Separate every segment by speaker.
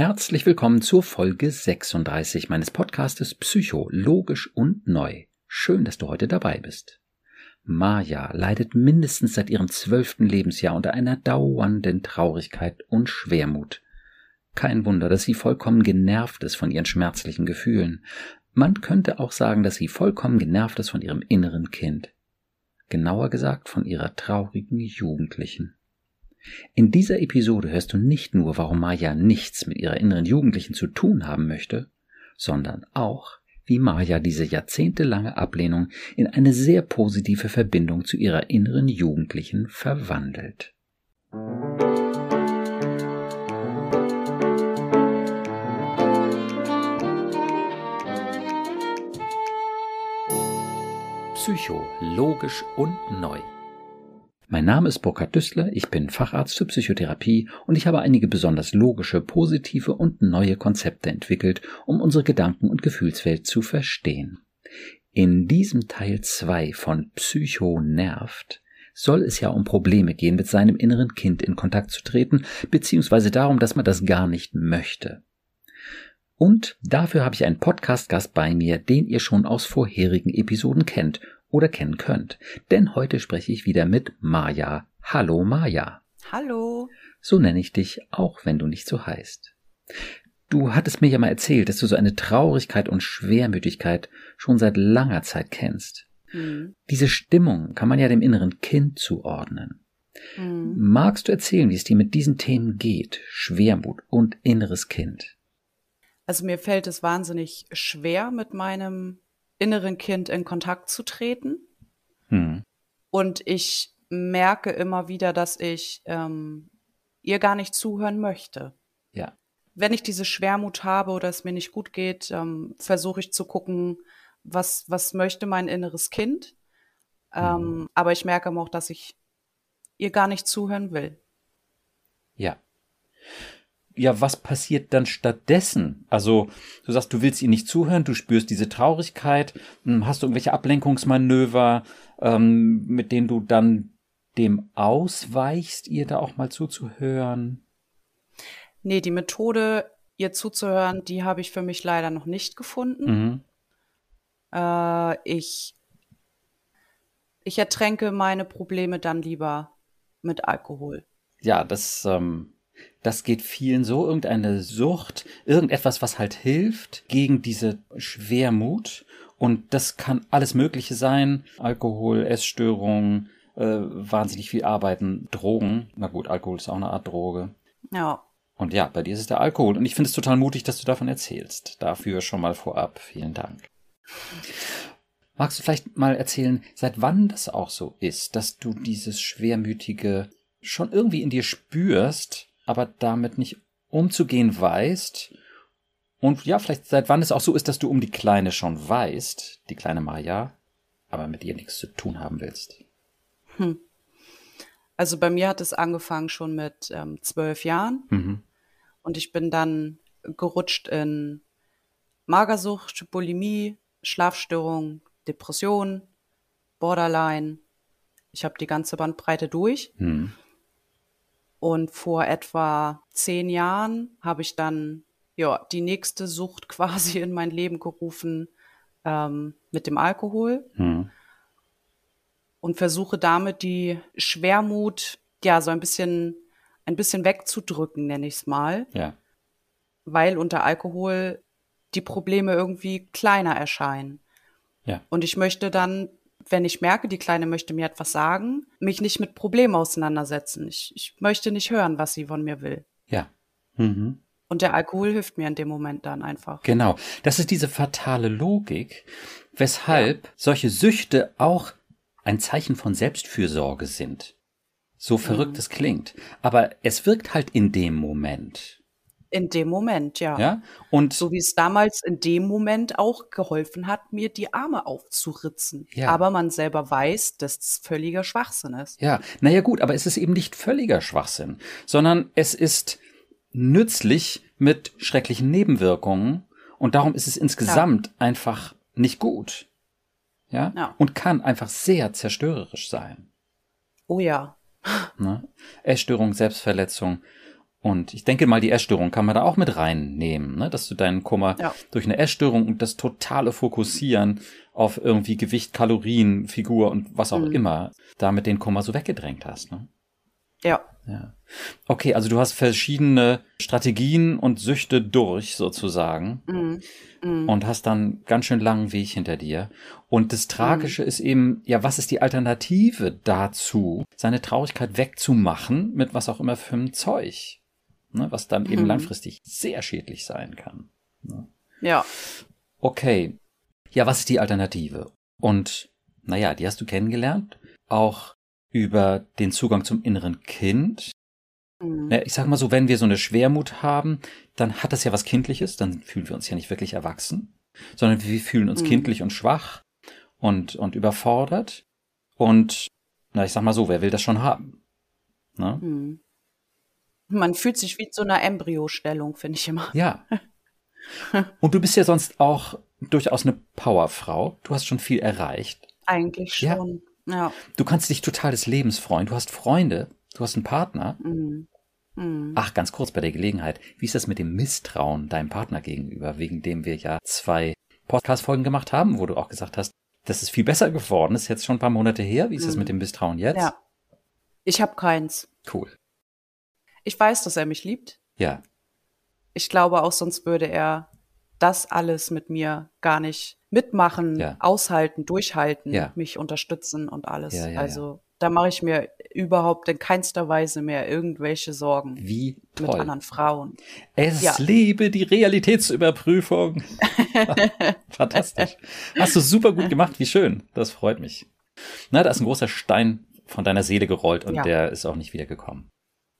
Speaker 1: Herzlich willkommen zur Folge 36 meines Podcastes Psycho, logisch und neu. Schön, dass du heute dabei bist. Maja leidet mindestens seit ihrem zwölften Lebensjahr unter einer dauernden Traurigkeit und Schwermut. Kein Wunder, dass sie vollkommen genervt ist von ihren schmerzlichen Gefühlen. Man könnte auch sagen, dass sie vollkommen genervt ist von ihrem inneren Kind. Genauer gesagt von ihrer traurigen Jugendlichen. In dieser Episode hörst du nicht nur, warum Maya nichts mit ihrer inneren Jugendlichen zu tun haben möchte, sondern auch, wie Maya diese jahrzehntelange Ablehnung in eine sehr positive Verbindung zu ihrer inneren Jugendlichen verwandelt. Psycho, logisch und neu. Mein Name ist Burkhard Düssler, ich bin Facharzt für Psychotherapie und ich habe einige besonders logische, positive und neue Konzepte entwickelt, um unsere Gedanken- und Gefühlswelt zu verstehen. In diesem Teil 2 von Psycho nervt soll es ja um Probleme gehen, mit seinem inneren Kind in Kontakt zu treten, beziehungsweise darum, dass man das gar nicht möchte. Und dafür habe ich einen Podcast-Gast bei mir, den ihr schon aus vorherigen Episoden kennt oder kennen könnt. Denn heute spreche ich wieder mit Maja. Hallo Maja.
Speaker 2: Hallo.
Speaker 1: So nenne ich dich, auch wenn du nicht so heißt. Du hattest mir ja mal erzählt, dass du so eine Traurigkeit und Schwermütigkeit schon seit langer Zeit kennst. Mhm. Diese Stimmung kann man ja dem inneren Kind zuordnen. Mhm. Magst du erzählen, wie es dir mit diesen Themen geht? Schwermut und inneres Kind.
Speaker 2: Also mir fällt es wahnsinnig schwer, mit meinem inneren Kind in Kontakt zu treten. Hm. Und ich merke immer wieder, dass ich ähm, ihr gar nicht zuhören möchte.
Speaker 1: Ja.
Speaker 2: Wenn ich diese Schwermut habe oder es mir nicht gut geht, ähm, versuche ich zu gucken, was, was möchte mein inneres Kind. Ähm, hm. Aber ich merke auch, dass ich ihr gar nicht zuhören will.
Speaker 1: Ja ja, was passiert dann stattdessen? Also, du sagst, du willst ihr nicht zuhören, du spürst diese Traurigkeit, hm, hast du irgendwelche Ablenkungsmanöver, ähm, mit denen du dann dem ausweichst, ihr da auch mal zuzuhören?
Speaker 2: Nee, die Methode, ihr zuzuhören, die habe ich für mich leider noch nicht gefunden. Mhm. Äh, ich, ich ertränke meine Probleme dann lieber mit Alkohol.
Speaker 1: Ja, das ähm, das geht vielen so, irgendeine Sucht, irgendetwas, was halt hilft gegen diese Schwermut. Und das kann alles Mögliche sein. Alkohol, Essstörungen, äh, wahnsinnig viel arbeiten, Drogen. Na gut, Alkohol ist auch eine Art Droge.
Speaker 2: Ja.
Speaker 1: Und ja, bei dir ist es der Alkohol. Und ich finde es total mutig, dass du davon erzählst. Dafür schon mal vorab. Vielen Dank. Magst du vielleicht mal erzählen, seit wann das auch so ist, dass du dieses Schwermütige schon irgendwie in dir spürst aber damit nicht umzugehen weißt. Und ja, vielleicht seit wann es auch so ist, dass du um die Kleine schon weißt, die kleine Maja, aber mit ihr nichts zu tun haben willst. Hm.
Speaker 2: Also bei mir hat es angefangen schon mit ähm, zwölf Jahren. Mhm. Und ich bin dann gerutscht in Magersucht, Bulimie, Schlafstörung, Depression, Borderline. Ich habe die ganze Bandbreite durch. Mhm. Und vor etwa zehn Jahren habe ich dann ja die nächste Sucht quasi in mein Leben gerufen ähm, mit dem Alkohol mhm. und versuche damit die Schwermut ja so ein bisschen ein bisschen wegzudrücken, nenne ich es mal.
Speaker 1: Ja.
Speaker 2: Weil unter Alkohol die Probleme irgendwie kleiner erscheinen.
Speaker 1: Ja.
Speaker 2: Und ich möchte dann wenn ich merke, die Kleine möchte mir etwas sagen, mich nicht mit Problemen auseinandersetzen. Ich, ich möchte nicht hören, was sie von mir will.
Speaker 1: Ja. Mhm.
Speaker 2: Und der Alkohol hilft mir in dem Moment dann einfach.
Speaker 1: Genau. Das ist diese fatale Logik, weshalb ja. solche Süchte auch ein Zeichen von Selbstfürsorge sind. So verrückt mhm. es klingt. Aber es wirkt halt in dem Moment.
Speaker 2: In dem Moment, ja.
Speaker 1: Ja. Und
Speaker 2: so wie es damals in dem Moment auch geholfen hat, mir die Arme aufzuritzen. Ja. Aber man selber weiß, dass es völliger Schwachsinn ist.
Speaker 1: Ja, naja gut, aber es ist eben nicht völliger Schwachsinn, sondern es ist nützlich mit schrecklichen Nebenwirkungen und darum ist es insgesamt ja. einfach nicht gut. Ja? ja? Und kann einfach sehr zerstörerisch sein.
Speaker 2: Oh ja.
Speaker 1: Ne? Essstörung, Selbstverletzung Und ich denke mal, die Essstörung kann man da auch mit reinnehmen, ne? dass du deinen Kummer ja. durch eine Essstörung und das totale Fokussieren auf irgendwie Gewicht, Kalorien, Figur und was auch mhm. immer, damit den Kummer so weggedrängt hast. Ne?
Speaker 2: Ja.
Speaker 1: Ja. Okay, also du hast verschiedene Strategien und Süchte durch sozusagen mhm. Mhm. und hast dann ganz schön langen Weg hinter dir. Und das Tragische mhm. ist eben, ja, was ist die Alternative dazu, seine Traurigkeit wegzumachen mit was auch immer für einem Zeug? Ne, was dann eben mhm. langfristig sehr schädlich sein kann. Ne?
Speaker 2: Ja.
Speaker 1: Okay. Ja, was ist die Alternative? Und naja, die hast du kennengelernt, auch über den Zugang zum inneren Kind. Mhm. Ja, ich sag mal so, wenn wir so eine Schwermut haben, dann hat das ja was Kindliches, dann fühlen wir uns ja nicht wirklich erwachsen, sondern wir fühlen uns mhm. kindlich und schwach und, und überfordert. Und, na, ich sag mal so, wer will das schon haben? Ne? Mhm.
Speaker 2: Man fühlt sich wie zu einer Embryostellung, finde ich immer.
Speaker 1: Ja. Und du bist ja sonst auch durchaus eine Powerfrau. Du hast schon viel erreicht.
Speaker 2: Eigentlich schon. Ja. ja.
Speaker 1: Du kannst dich total des Lebens freuen. Du hast Freunde. Du hast einen Partner. Mhm. Mhm. Ach, ganz kurz bei der Gelegenheit. Wie ist das mit dem Misstrauen deinem Partner gegenüber, wegen dem wir ja zwei Podcast-Folgen gemacht haben, wo du auch gesagt hast, das ist viel besser geworden. Das ist jetzt schon ein paar Monate her. Wie ist mhm. das mit dem Misstrauen jetzt? Ja.
Speaker 2: Ich habe keins.
Speaker 1: Cool.
Speaker 2: Ich weiß, dass er mich liebt.
Speaker 1: Ja.
Speaker 2: Ich glaube auch, sonst würde er das alles mit mir gar nicht mitmachen, ja. aushalten, durchhalten, ja. mich unterstützen und alles. Ja, also da mache ich mir überhaupt in keinster Weise mehr irgendwelche Sorgen.
Speaker 1: Wie toll.
Speaker 2: Mit anderen Frauen.
Speaker 1: Es lebe die Realitätsüberprüfung. Fantastisch. Hast du super gut gemacht. Wie schön. Das freut mich. Na, da ist ein großer Stein von deiner Seele gerollt und der ist auch nicht wiedergekommen.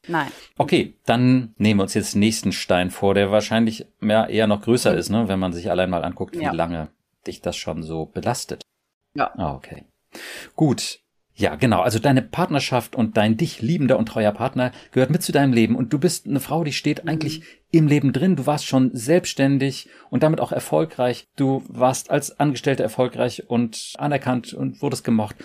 Speaker 2: Nein.
Speaker 1: Okay, dann nehmen wir uns jetzt den nächsten Stein vor, der wahrscheinlich mehr, eher noch größer ist, ne, wenn man sich allein mal anguckt, wie ja. lange dich das schon so belastet.
Speaker 2: Ja.
Speaker 1: Ah, okay. Gut. Ja, genau. Also deine Partnerschaft und dein dich liebender und treuer Partner gehört mit zu deinem Leben und du bist eine Frau, die steht mhm. eigentlich im Leben drin. Du warst schon selbstständig und damit auch erfolgreich. Du warst als Angestellte erfolgreich und anerkannt und wurdest gemocht.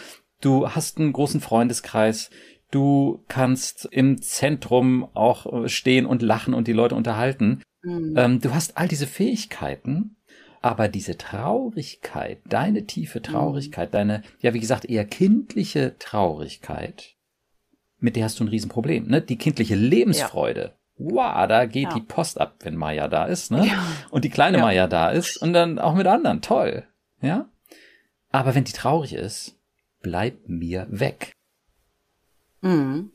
Speaker 1: Du hast einen großen Freundeskreis. Du kannst im Zentrum auch äh, stehen und lachen und die Leute unterhalten. Mhm. Ähm, du hast all diese Fähigkeiten, aber diese Traurigkeit, deine tiefe Traurigkeit, mhm. deine, ja, wie gesagt, eher kindliche Traurigkeit, mit der hast du ein Riesenproblem, ne? Die kindliche Lebensfreude. Ja. Wow, da geht ja. die Post ab, wenn Maya da ist, ne? Ja. Und die kleine Maya da ist und dann auch mit anderen. Toll. Ja? Aber wenn die traurig ist, bleib mir weg. Mhm.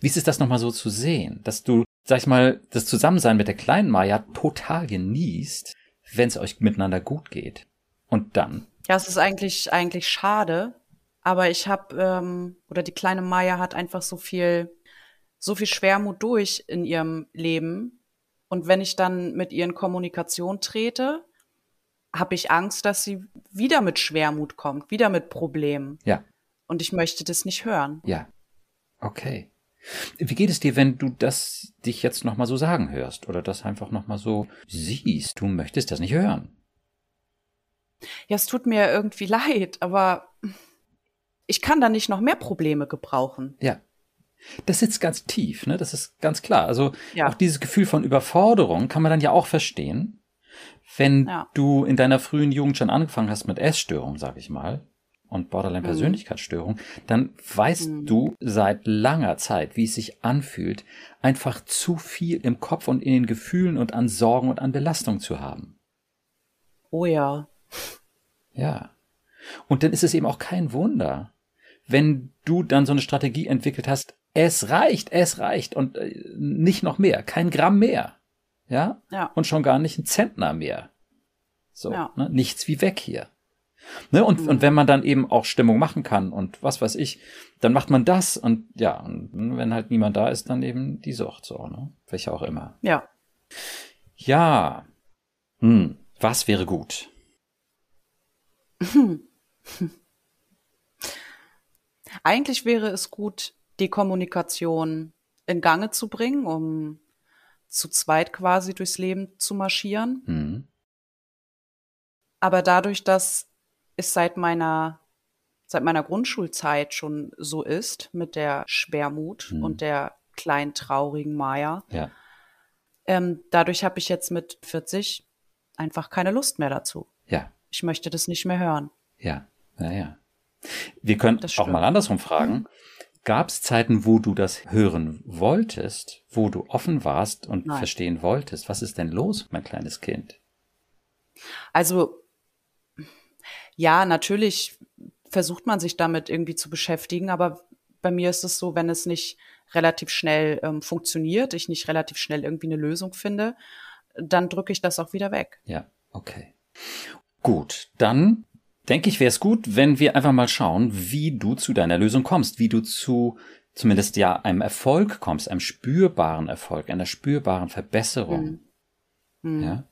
Speaker 1: Wie ist es das nochmal so zu sehen, dass du, sag ich mal, das Zusammensein mit der kleinen Maya total genießt, wenn es euch miteinander gut geht? Und dann?
Speaker 2: Ja, es ist eigentlich, eigentlich schade, aber ich habe, ähm, oder die kleine Maya hat einfach so viel, so viel Schwermut durch in ihrem Leben. Und wenn ich dann mit ihr in Kommunikation trete, habe ich Angst, dass sie wieder mit Schwermut kommt, wieder mit Problemen.
Speaker 1: Ja.
Speaker 2: Und ich möchte das nicht hören.
Speaker 1: Ja. Okay. Wie geht es dir, wenn du das dich jetzt nochmal so sagen hörst oder das einfach nochmal so siehst? Du möchtest das nicht hören.
Speaker 2: Ja, es tut mir irgendwie leid, aber ich kann da nicht noch mehr Probleme gebrauchen.
Speaker 1: Ja. Das sitzt ganz tief, ne? Das ist ganz klar. Also ja. auch dieses Gefühl von Überforderung kann man dann ja auch verstehen, wenn ja. du in deiner frühen Jugend schon angefangen hast mit Essstörungen, sag ich mal, und Borderline-Persönlichkeitsstörung, mhm. dann weißt mhm. du seit langer Zeit, wie es sich anfühlt, einfach zu viel im Kopf und in den Gefühlen und an Sorgen und an Belastung zu haben.
Speaker 2: Oh ja.
Speaker 1: Ja. Und dann ist es eben auch kein Wunder, wenn du dann so eine Strategie entwickelt hast, es reicht, es reicht und äh, nicht noch mehr, kein Gramm mehr. Ja?
Speaker 2: ja.
Speaker 1: Und schon gar nicht ein Zentner mehr. So, ja. ne? nichts wie weg hier. Ne? Und, mhm. und wenn man dann eben auch Stimmung machen kann und was weiß ich, dann macht man das und ja, und wenn halt niemand da ist, dann eben die Sucht so, ne? Welche auch immer.
Speaker 2: Ja.
Speaker 1: Ja. Hm. Was wäre gut?
Speaker 2: Eigentlich wäre es gut, die Kommunikation in Gange zu bringen, um zu zweit quasi durchs Leben zu marschieren. Mhm. Aber dadurch, dass es seit meiner seit meiner Grundschulzeit schon so ist mit der Schwermut mhm. und der kleinen, traurigen Maya.
Speaker 1: Ja.
Speaker 2: Ähm, dadurch habe ich jetzt mit 40 einfach keine Lust mehr dazu.
Speaker 1: Ja.
Speaker 2: Ich möchte das nicht mehr hören.
Speaker 1: Ja, naja. Wir können auch mal andersrum fragen. Gab es Zeiten, wo du das hören wolltest, wo du offen warst und Nein. verstehen wolltest? Was ist denn los, mein kleines Kind?
Speaker 2: Also, ja, natürlich versucht man sich damit irgendwie zu beschäftigen, aber bei mir ist es so, wenn es nicht relativ schnell ähm, funktioniert, ich nicht relativ schnell irgendwie eine Lösung finde, dann drücke ich das auch wieder weg.
Speaker 1: Ja, okay. Gut, dann denke ich, wäre es gut, wenn wir einfach mal schauen, wie du zu deiner Lösung kommst, wie du zu zumindest ja einem Erfolg kommst, einem spürbaren Erfolg, einer spürbaren Verbesserung. Mhm. Mhm. Ja.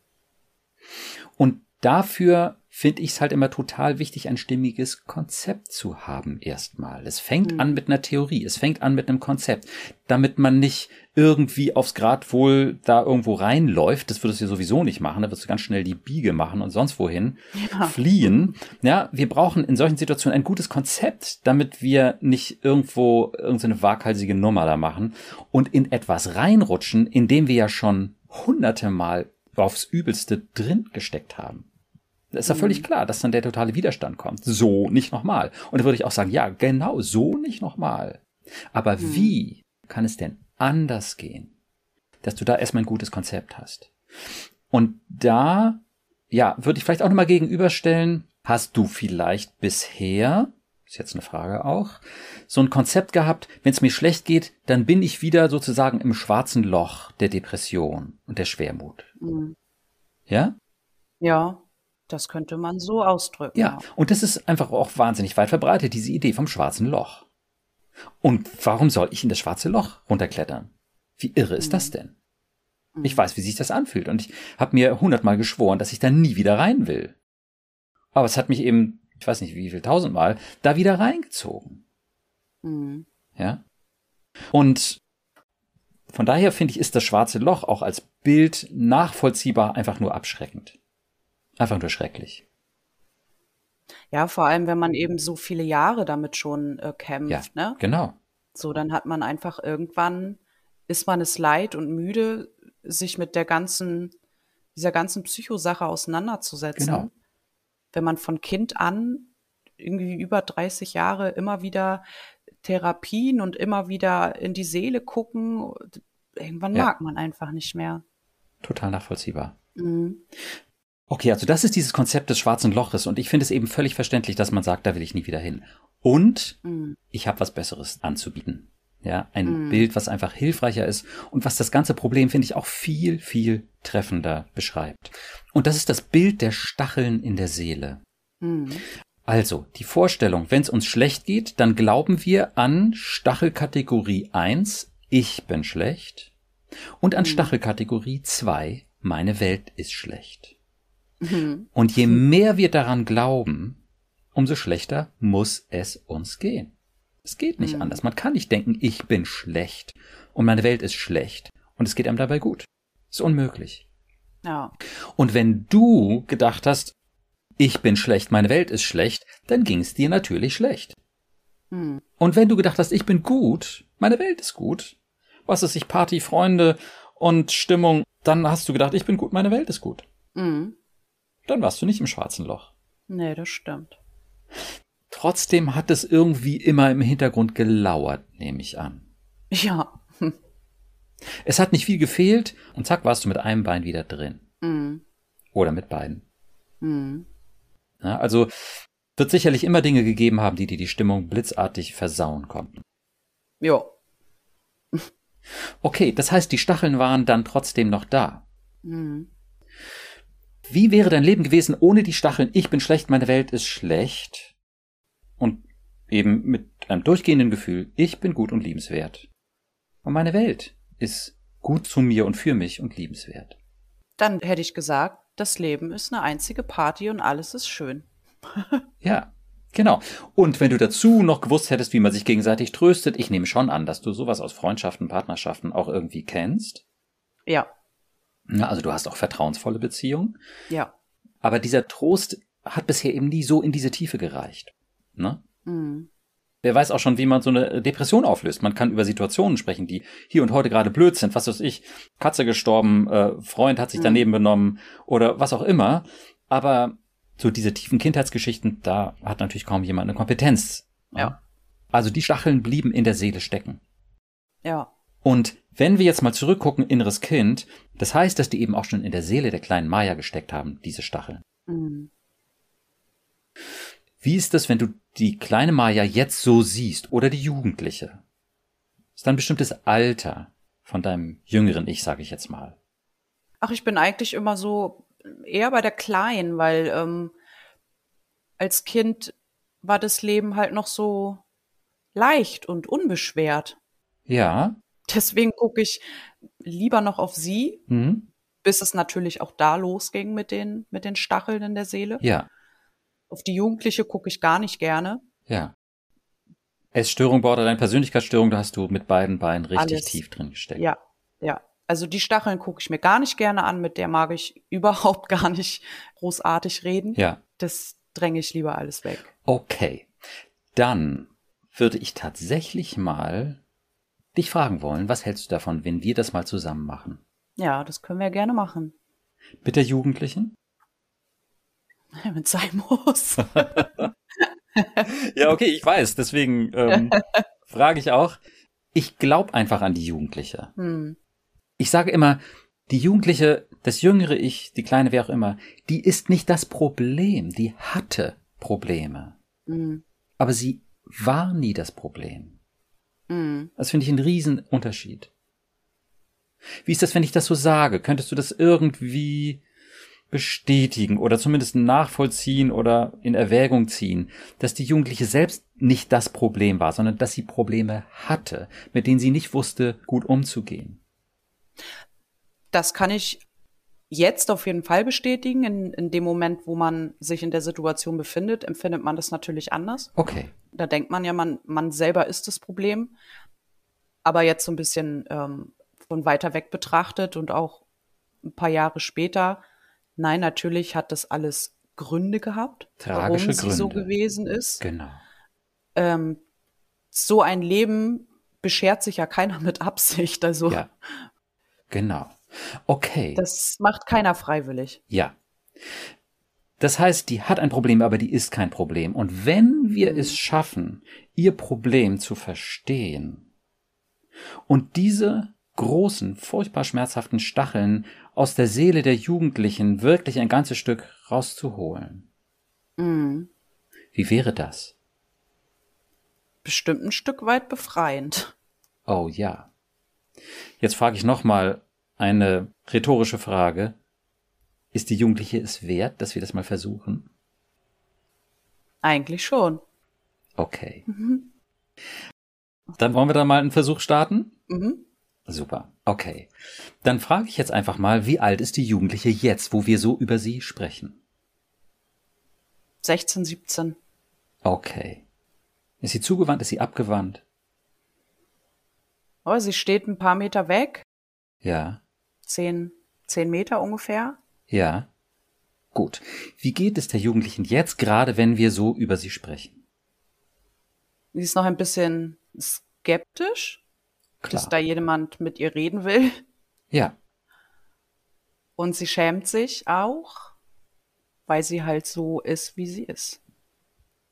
Speaker 1: Und dafür finde ich es halt immer total wichtig, ein stimmiges Konzept zu haben erstmal. Es fängt mhm. an mit einer Theorie, es fängt an mit einem Konzept, damit man nicht irgendwie aufs Grad wohl da irgendwo reinläuft. Das würdest du sowieso nicht machen, da wirst du ganz schnell die Biege machen und sonst wohin ja. fliehen. Ja, wir brauchen in solchen Situationen ein gutes Konzept, damit wir nicht irgendwo irgendeine waghalsige Nummer da machen und in etwas reinrutschen, in dem wir ja schon hunderte Mal aufs Übelste drin gesteckt haben. Das ist ja völlig mhm. klar, dass dann der totale Widerstand kommt. So nicht nochmal. Und da würde ich auch sagen, ja, genau, so nicht nochmal. Aber mhm. wie kann es denn anders gehen? Dass du da erstmal ein gutes Konzept hast. Und da, ja, würde ich vielleicht auch nochmal gegenüberstellen, hast du vielleicht bisher, ist jetzt eine Frage auch, so ein Konzept gehabt, wenn es mir schlecht geht, dann bin ich wieder sozusagen im schwarzen Loch der Depression und der Schwermut. Mhm. Ja?
Speaker 2: Ja, das könnte man so ausdrücken.
Speaker 1: Ja, und das ist einfach auch wahnsinnig weit verbreitet, diese Idee vom schwarzen Loch. Und warum soll ich in das schwarze Loch runterklettern? Wie irre ist mhm. das denn? Ich mhm. weiß, wie sich das anfühlt und ich habe mir hundertmal geschworen, dass ich da nie wieder rein will. Aber es hat mich eben, ich weiß nicht wie viel tausendmal, da wieder reingezogen. Mhm. Ja. Und von daher finde ich, ist das schwarze Loch auch als Bild nachvollziehbar einfach nur abschreckend. Einfach nur schrecklich.
Speaker 2: Ja, vor allem, wenn man eben so viele Jahre damit schon äh, kämpft, ja, ne?
Speaker 1: Genau.
Speaker 2: So, dann hat man einfach irgendwann, ist man es leid und müde, sich mit der ganzen, dieser ganzen Psychosache auseinanderzusetzen. Genau. Wenn man von Kind an irgendwie über 30 Jahre immer wieder Therapien und immer wieder in die Seele gucken, irgendwann ja. mag man einfach nicht mehr.
Speaker 1: Total nachvollziehbar. Mhm. Okay, also das ist dieses Konzept des schwarzen Loches und ich finde es eben völlig verständlich, dass man sagt, da will ich nie wieder hin. Und mm. ich habe was Besseres anzubieten. Ja, ein mm. Bild, was einfach hilfreicher ist und was das ganze Problem, finde ich, auch viel, viel treffender beschreibt. Und das ist das Bild der Stacheln in der Seele. Mm. Also, die Vorstellung, wenn es uns schlecht geht, dann glauben wir an Stachelkategorie 1, ich bin schlecht, und an Stachelkategorie 2, meine Welt ist schlecht. Mhm. Und je mehr wir daran glauben, umso schlechter muss es uns gehen. Es geht nicht mhm. anders. Man kann nicht denken, ich bin schlecht und meine Welt ist schlecht und es geht einem dabei gut. Ist unmöglich.
Speaker 2: Ja.
Speaker 1: Und wenn du gedacht hast, ich bin schlecht, meine Welt ist schlecht, dann ging es dir natürlich schlecht. Mhm. Und wenn du gedacht hast, ich bin gut, meine Welt ist gut, was ist sich Party, Freunde und Stimmung, dann hast du gedacht, ich bin gut, meine Welt ist gut. Mhm dann warst du nicht im schwarzen Loch.
Speaker 2: Nee, das stimmt.
Speaker 1: Trotzdem hat es irgendwie immer im Hintergrund gelauert, nehme ich an.
Speaker 2: Ja.
Speaker 1: Es hat nicht viel gefehlt und zack warst du mit einem Bein wieder drin. Mhm. Oder mit beiden. Mhm. Ja, also wird sicherlich immer Dinge gegeben haben, die dir die Stimmung blitzartig versauen konnten.
Speaker 2: Ja.
Speaker 1: Okay, das heißt, die Stacheln waren dann trotzdem noch da. Mhm. Wie wäre dein Leben gewesen ohne die Stacheln? Ich bin schlecht, meine Welt ist schlecht. Und eben mit einem durchgehenden Gefühl, ich bin gut und liebenswert. Und meine Welt ist gut zu mir und für mich und liebenswert.
Speaker 2: Dann hätte ich gesagt, das Leben ist eine einzige Party und alles ist schön.
Speaker 1: ja, genau. Und wenn du dazu noch gewusst hättest, wie man sich gegenseitig tröstet, ich nehme schon an, dass du sowas aus Freundschaften, Partnerschaften auch irgendwie kennst.
Speaker 2: Ja.
Speaker 1: Ja, also du hast auch vertrauensvolle Beziehungen.
Speaker 2: Ja.
Speaker 1: Aber dieser Trost hat bisher eben nie so in diese Tiefe gereicht. Ne? Mhm. Wer weiß auch schon, wie man so eine Depression auflöst. Man kann über Situationen sprechen, die hier und heute gerade blöd sind. Was weiß ich, Katze gestorben, äh, Freund hat sich mhm. daneben benommen oder was auch immer. Aber so diese tiefen Kindheitsgeschichten, da hat natürlich kaum jemand eine Kompetenz.
Speaker 2: Ja.
Speaker 1: Also die Stacheln blieben in der Seele stecken.
Speaker 2: Ja.
Speaker 1: Und wenn wir jetzt mal zurückgucken, inneres Kind, das heißt, dass die eben auch schon in der Seele der kleinen Maya gesteckt haben, diese Stacheln. Mhm. Wie ist das, wenn du die kleine Maya jetzt so siehst oder die Jugendliche? Ist dann ein bestimmtes Alter von deinem jüngeren Ich, sage ich jetzt mal.
Speaker 2: Ach, ich bin eigentlich immer so eher bei der Kleinen, weil ähm, als Kind war das Leben halt noch so leicht und unbeschwert.
Speaker 1: Ja.
Speaker 2: Deswegen gucke ich lieber noch auf sie, mhm. bis es natürlich auch da losging mit den, mit den Stacheln in der Seele.
Speaker 1: Ja.
Speaker 2: Auf die Jugendliche gucke ich gar nicht gerne.
Speaker 1: Ja. Essstörung, Borderline, Persönlichkeitsstörung, da hast du mit beiden Beinen richtig Alles. tief drin gesteckt.
Speaker 2: Ja, ja. Also die Stacheln gucke ich mir gar nicht gerne an, mit der mag ich überhaupt gar nicht großartig reden.
Speaker 1: Ja.
Speaker 2: Das dränge ich lieber alles weg.
Speaker 1: Okay. Dann würde ich tatsächlich mal dich fragen wollen, was hältst du davon, wenn wir das mal zusammen machen?
Speaker 2: Ja, das können wir gerne machen.
Speaker 1: Mit der Jugendlichen?
Speaker 2: Mit muss.
Speaker 1: ja, okay, ich weiß. Deswegen ähm, frage ich auch. Ich glaube einfach an die Jugendliche. Hm. Ich sage immer, die Jugendliche, das jüngere Ich, die kleine, wer auch immer, die ist nicht das Problem. Die hatte Probleme. Hm. Aber sie war nie das Problem. Hm. Das finde ich einen riesen Unterschied. Wie ist das, wenn ich das so sage? Könntest du das irgendwie bestätigen oder zumindest nachvollziehen oder in Erwägung ziehen, dass die Jugendliche selbst nicht das Problem war, sondern dass sie Probleme hatte, mit denen sie nicht wusste, gut umzugehen.
Speaker 2: Das kann ich jetzt auf jeden Fall bestätigen. In, in dem Moment, wo man sich in der Situation befindet, empfindet man das natürlich anders.
Speaker 1: Okay.
Speaker 2: Da denkt man ja, man, man selber ist das Problem. Aber jetzt so ein bisschen ähm, von weiter weg betrachtet und auch ein paar Jahre später Nein, natürlich hat das alles Gründe gehabt,
Speaker 1: Tragische
Speaker 2: warum sie
Speaker 1: Gründe.
Speaker 2: so gewesen ist.
Speaker 1: Genau.
Speaker 2: Ähm, so ein Leben beschert sich ja keiner mit Absicht. Also
Speaker 1: ja. Genau. Okay.
Speaker 2: Das macht keiner freiwillig.
Speaker 1: Ja. Das heißt, die hat ein Problem, aber die ist kein Problem. Und wenn wir mhm. es schaffen, ihr Problem zu verstehen und diese großen, furchtbar schmerzhaften Stacheln aus der Seele der Jugendlichen wirklich ein ganzes Stück rauszuholen. Mhm. Wie wäre das?
Speaker 2: Bestimmt ein Stück weit befreiend.
Speaker 1: Oh ja. Jetzt frage ich nochmal eine rhetorische Frage. Ist die Jugendliche es wert, dass wir das mal versuchen?
Speaker 2: Eigentlich schon.
Speaker 1: Okay. Mhm. Dann wollen wir da mal einen Versuch starten? Mhm. Super. Okay. Dann frage ich jetzt einfach mal, wie alt ist die Jugendliche jetzt, wo wir so über sie sprechen?
Speaker 2: 16, 17.
Speaker 1: Okay. Ist sie zugewandt? Ist sie abgewandt?
Speaker 2: Oh, sie steht ein paar Meter weg.
Speaker 1: Ja.
Speaker 2: Zehn, zehn Meter ungefähr.
Speaker 1: Ja. Gut. Wie geht es der Jugendlichen jetzt, gerade wenn wir so über sie sprechen?
Speaker 2: Sie ist noch ein bisschen skeptisch. Klar. dass da jemand mit ihr reden will.
Speaker 1: Ja.
Speaker 2: Und sie schämt sich auch, weil sie halt so ist, wie sie ist.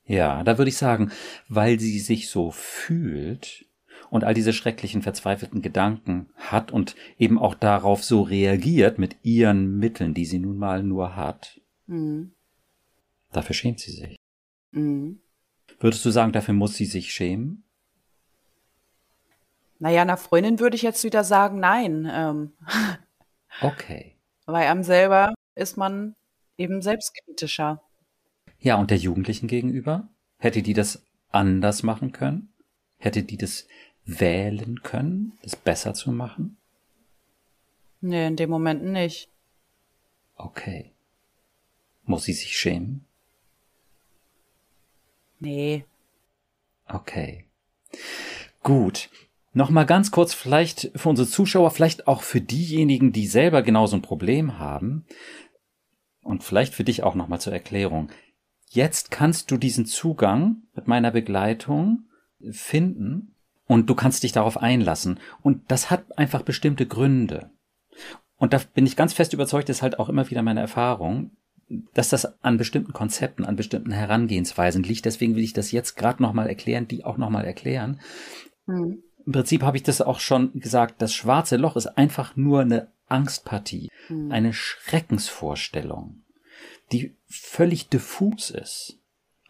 Speaker 1: Ja, da würde ich sagen, weil sie sich so fühlt und all diese schrecklichen, verzweifelten Gedanken hat und eben auch darauf so reagiert mit ihren Mitteln, die sie nun mal nur hat. Mhm. Dafür schämt sie sich. Mhm. Würdest du sagen, dafür muss sie sich schämen?
Speaker 2: Naja, einer Freundin würde ich jetzt wieder sagen, nein. Ähm,
Speaker 1: okay.
Speaker 2: Weil einem selber ist man eben selbstkritischer.
Speaker 1: Ja, und der Jugendlichen gegenüber? Hätte die das anders machen können? Hätte die das wählen können, das besser zu machen?
Speaker 2: Nee, in dem Moment nicht.
Speaker 1: Okay. Muss sie sich schämen?
Speaker 2: Nee.
Speaker 1: Okay. Gut. Nochmal ganz kurz vielleicht für unsere Zuschauer, vielleicht auch für diejenigen, die selber genauso ein Problem haben und vielleicht für dich auch nochmal zur Erklärung. Jetzt kannst du diesen Zugang mit meiner Begleitung finden und du kannst dich darauf einlassen. Und das hat einfach bestimmte Gründe. Und da bin ich ganz fest überzeugt, ist halt auch immer wieder meine Erfahrung, dass das an bestimmten Konzepten, an bestimmten Herangehensweisen liegt. Deswegen will ich das jetzt gerade nochmal erklären, die auch nochmal erklären. Mhm. Im Prinzip habe ich das auch schon gesagt, das schwarze Loch ist einfach nur eine Angstpartie, mhm. eine Schreckensvorstellung, die völlig diffus ist.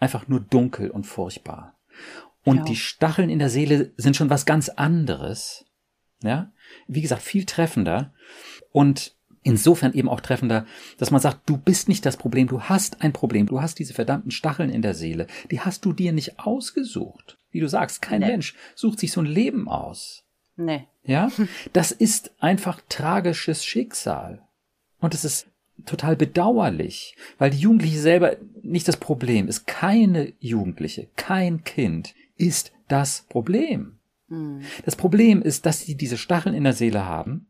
Speaker 1: Einfach nur dunkel und furchtbar. Und ja. die Stacheln in der Seele sind schon was ganz anderes. Ja, wie gesagt, viel treffender und insofern eben auch treffender, dass man sagt, du bist nicht das Problem, du hast ein Problem, du hast diese verdammten Stacheln in der Seele, die hast du dir nicht ausgesucht. Wie du sagst, kein nee. Mensch sucht sich so ein Leben aus.
Speaker 2: Nee.
Speaker 1: Ja, das ist einfach tragisches Schicksal. Und es ist total bedauerlich, weil die Jugendliche selber nicht das Problem ist. Keine Jugendliche, kein Kind ist das Problem. Hm. Das Problem ist, dass sie diese Stacheln in der Seele haben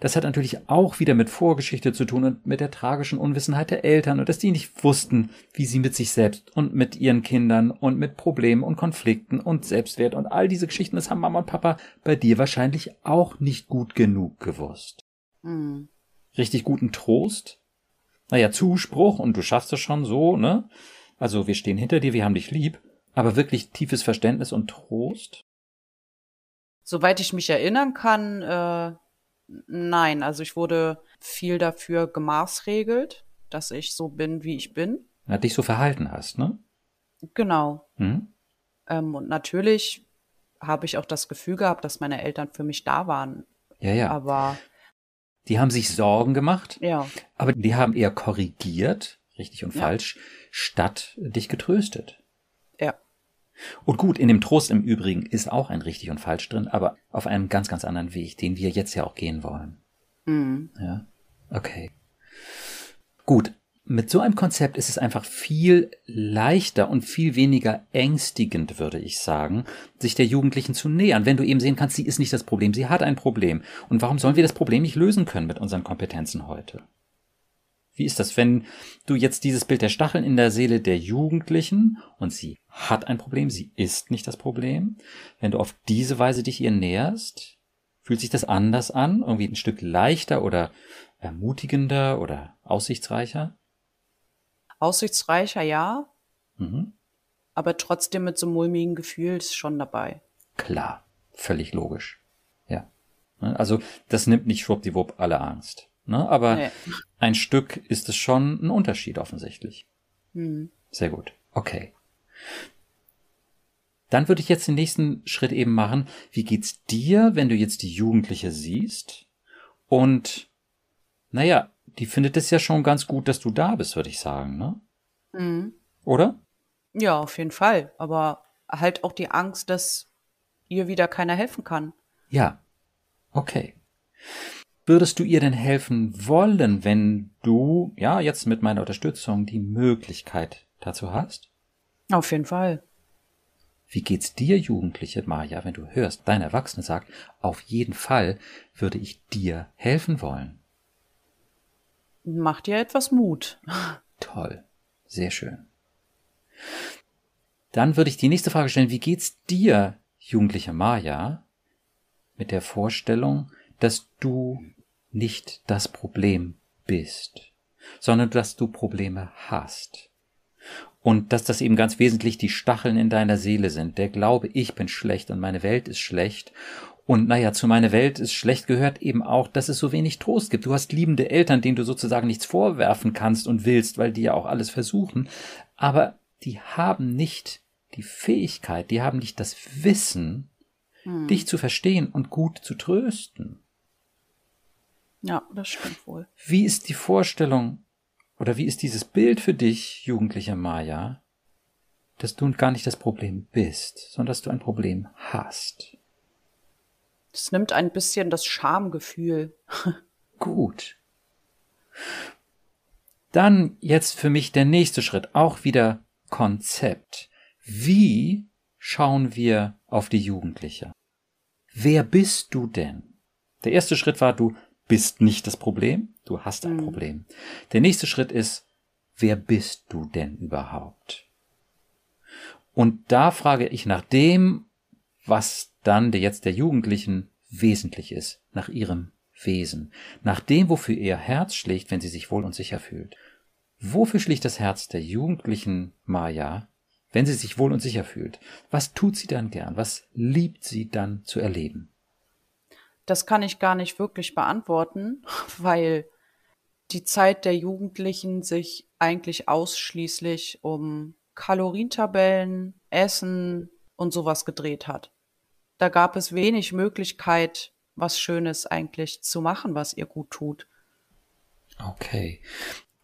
Speaker 1: das hat natürlich auch wieder mit Vorgeschichte zu tun und mit der tragischen Unwissenheit der Eltern und dass die nicht wussten, wie sie mit sich selbst und mit ihren Kindern und mit Problemen und Konflikten und Selbstwert und all diese Geschichten, das haben Mama und Papa bei dir wahrscheinlich auch nicht gut genug gewusst. Mhm. Richtig guten Trost? Naja, Zuspruch und du schaffst es schon so, ne? Also wir stehen hinter dir, wir haben dich lieb, aber wirklich tiefes Verständnis und Trost?
Speaker 2: Soweit ich mich erinnern kann, äh, Nein, also ich wurde viel dafür gemaßregelt, dass ich so bin, wie ich bin.
Speaker 1: Ja, dich so verhalten hast, ne?
Speaker 2: Genau. Mhm. Ähm, und natürlich habe ich auch das Gefühl gehabt, dass meine Eltern für mich da waren.
Speaker 1: Ja, ja.
Speaker 2: Aber
Speaker 1: die haben sich Sorgen gemacht.
Speaker 2: Ja.
Speaker 1: Aber die haben eher korrigiert, richtig und ja. falsch, statt dich getröstet. Und gut, in dem Trost im Übrigen ist auch ein richtig und falsch drin, aber auf einem ganz, ganz anderen Weg, den wir jetzt ja auch gehen wollen. Mhm. Ja, okay. Gut, mit so einem Konzept ist es einfach viel leichter und viel weniger ängstigend, würde ich sagen, sich der Jugendlichen zu nähern, wenn du eben sehen kannst, sie ist nicht das Problem, sie hat ein Problem. Und warum sollen wir das Problem nicht lösen können mit unseren Kompetenzen heute? Wie ist das, wenn du jetzt dieses Bild der Stacheln in der Seele der Jugendlichen und sie hat ein Problem, sie ist nicht das Problem, wenn du auf diese Weise dich ihr näherst, fühlt sich das anders an, irgendwie ein Stück leichter oder ermutigender oder aussichtsreicher?
Speaker 2: Aussichtsreicher, ja. Mhm. Aber trotzdem mit so einem mulmigen Gefühl ist schon dabei.
Speaker 1: Klar, völlig logisch. Ja. Also das nimmt nicht schwuppdiwupp alle Angst. Ne? Aber nee. ein Stück ist es schon ein Unterschied offensichtlich. Mhm. Sehr gut. Okay. Dann würde ich jetzt den nächsten Schritt eben machen. Wie geht's dir, wenn du jetzt die Jugendliche siehst? Und, naja, die findet es ja schon ganz gut, dass du da bist, würde ich sagen, ne? Mhm. Oder?
Speaker 2: Ja, auf jeden Fall. Aber halt auch die Angst, dass ihr wieder keiner helfen kann.
Speaker 1: Ja. Okay. Würdest du ihr denn helfen wollen, wenn du, ja, jetzt mit meiner Unterstützung die Möglichkeit dazu hast?
Speaker 2: Auf jeden Fall.
Speaker 1: Wie geht's dir, Jugendliche Maja, wenn du hörst, dein Erwachsene sagt, auf jeden Fall würde ich dir helfen wollen?
Speaker 2: Macht dir etwas Mut.
Speaker 1: Toll. Sehr schön. Dann würde ich die nächste Frage stellen, wie geht's dir, jugendliche Maja, mit der Vorstellung, dass du nicht das Problem bist, sondern dass du Probleme hast. Und dass das eben ganz wesentlich die Stacheln in deiner Seele sind. Der Glaube, ich bin schlecht und meine Welt ist schlecht. Und naja, zu meiner Welt ist schlecht gehört eben auch, dass es so wenig Trost gibt. Du hast liebende Eltern, denen du sozusagen nichts vorwerfen kannst und willst, weil die ja auch alles versuchen. Aber die haben nicht die Fähigkeit, die haben nicht das Wissen, hm. dich zu verstehen und gut zu trösten.
Speaker 2: Ja, das stimmt wohl.
Speaker 1: Wie ist die Vorstellung oder wie ist dieses Bild für dich, jugendliche Maya, dass du gar nicht das Problem bist, sondern dass du ein Problem hast?
Speaker 2: Das nimmt ein bisschen das Schamgefühl.
Speaker 1: Gut. Dann jetzt für mich der nächste Schritt, auch wieder Konzept. Wie schauen wir auf die Jugendliche? Wer bist du denn? Der erste Schritt war, du bist nicht das Problem, du hast ein mhm. Problem. Der nächste Schritt ist, wer bist du denn überhaupt? Und da frage ich nach dem, was dann der jetzt der Jugendlichen wesentlich ist, nach ihrem Wesen, nach dem, wofür ihr Herz schlägt, wenn sie sich wohl und sicher fühlt. Wofür schlägt das Herz der jugendlichen Maya, wenn sie sich wohl und sicher fühlt? Was tut sie dann gern? Was liebt sie dann zu erleben?
Speaker 2: Das kann ich gar nicht wirklich beantworten, weil die Zeit der Jugendlichen sich eigentlich ausschließlich um Kalorientabellen, Essen und sowas gedreht hat. Da gab es wenig Möglichkeit, was Schönes eigentlich zu machen, was ihr gut tut.
Speaker 1: Okay.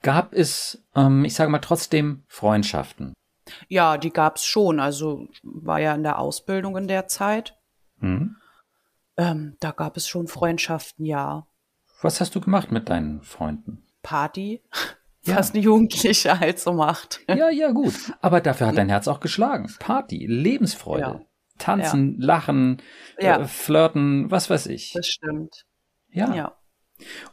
Speaker 1: Gab es, ähm, ich sage mal, trotzdem Freundschaften?
Speaker 2: Ja, die gab es schon. Also war ja in der Ausbildung in der Zeit. Hm. Ähm, da gab es schon Freundschaften, ja.
Speaker 1: Was hast du gemacht mit deinen Freunden?
Speaker 2: Party, ja. was eine Jugendliche halt so macht.
Speaker 1: Ja, ja, gut. Aber dafür hat dein Herz auch geschlagen. Party, Lebensfreude. Ja. Tanzen, ja. lachen. Äh, flirten, was weiß ich.
Speaker 2: Das stimmt.
Speaker 1: Ja. ja.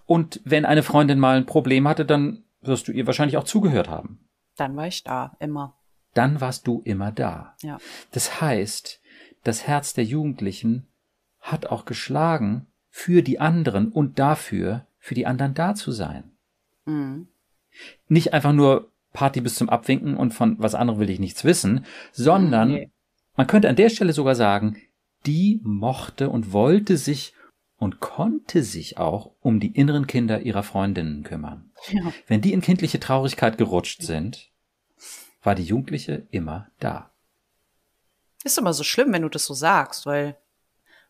Speaker 1: Und wenn eine Freundin mal ein Problem hatte, dann wirst du ihr wahrscheinlich auch zugehört haben.
Speaker 2: Dann war ich da, immer.
Speaker 1: Dann warst du immer da.
Speaker 2: Ja.
Speaker 1: Das heißt, das Herz der Jugendlichen hat auch geschlagen für die anderen und dafür, für die anderen da zu sein. Mhm. Nicht einfach nur Party bis zum Abwinken und von was anderem will ich nichts wissen, sondern nee. man könnte an der Stelle sogar sagen, die mochte und wollte sich und konnte sich auch um die inneren Kinder ihrer Freundinnen kümmern. Ja. Wenn die in kindliche Traurigkeit gerutscht sind, war die Jugendliche immer da.
Speaker 2: Ist immer so schlimm, wenn du das so sagst, weil,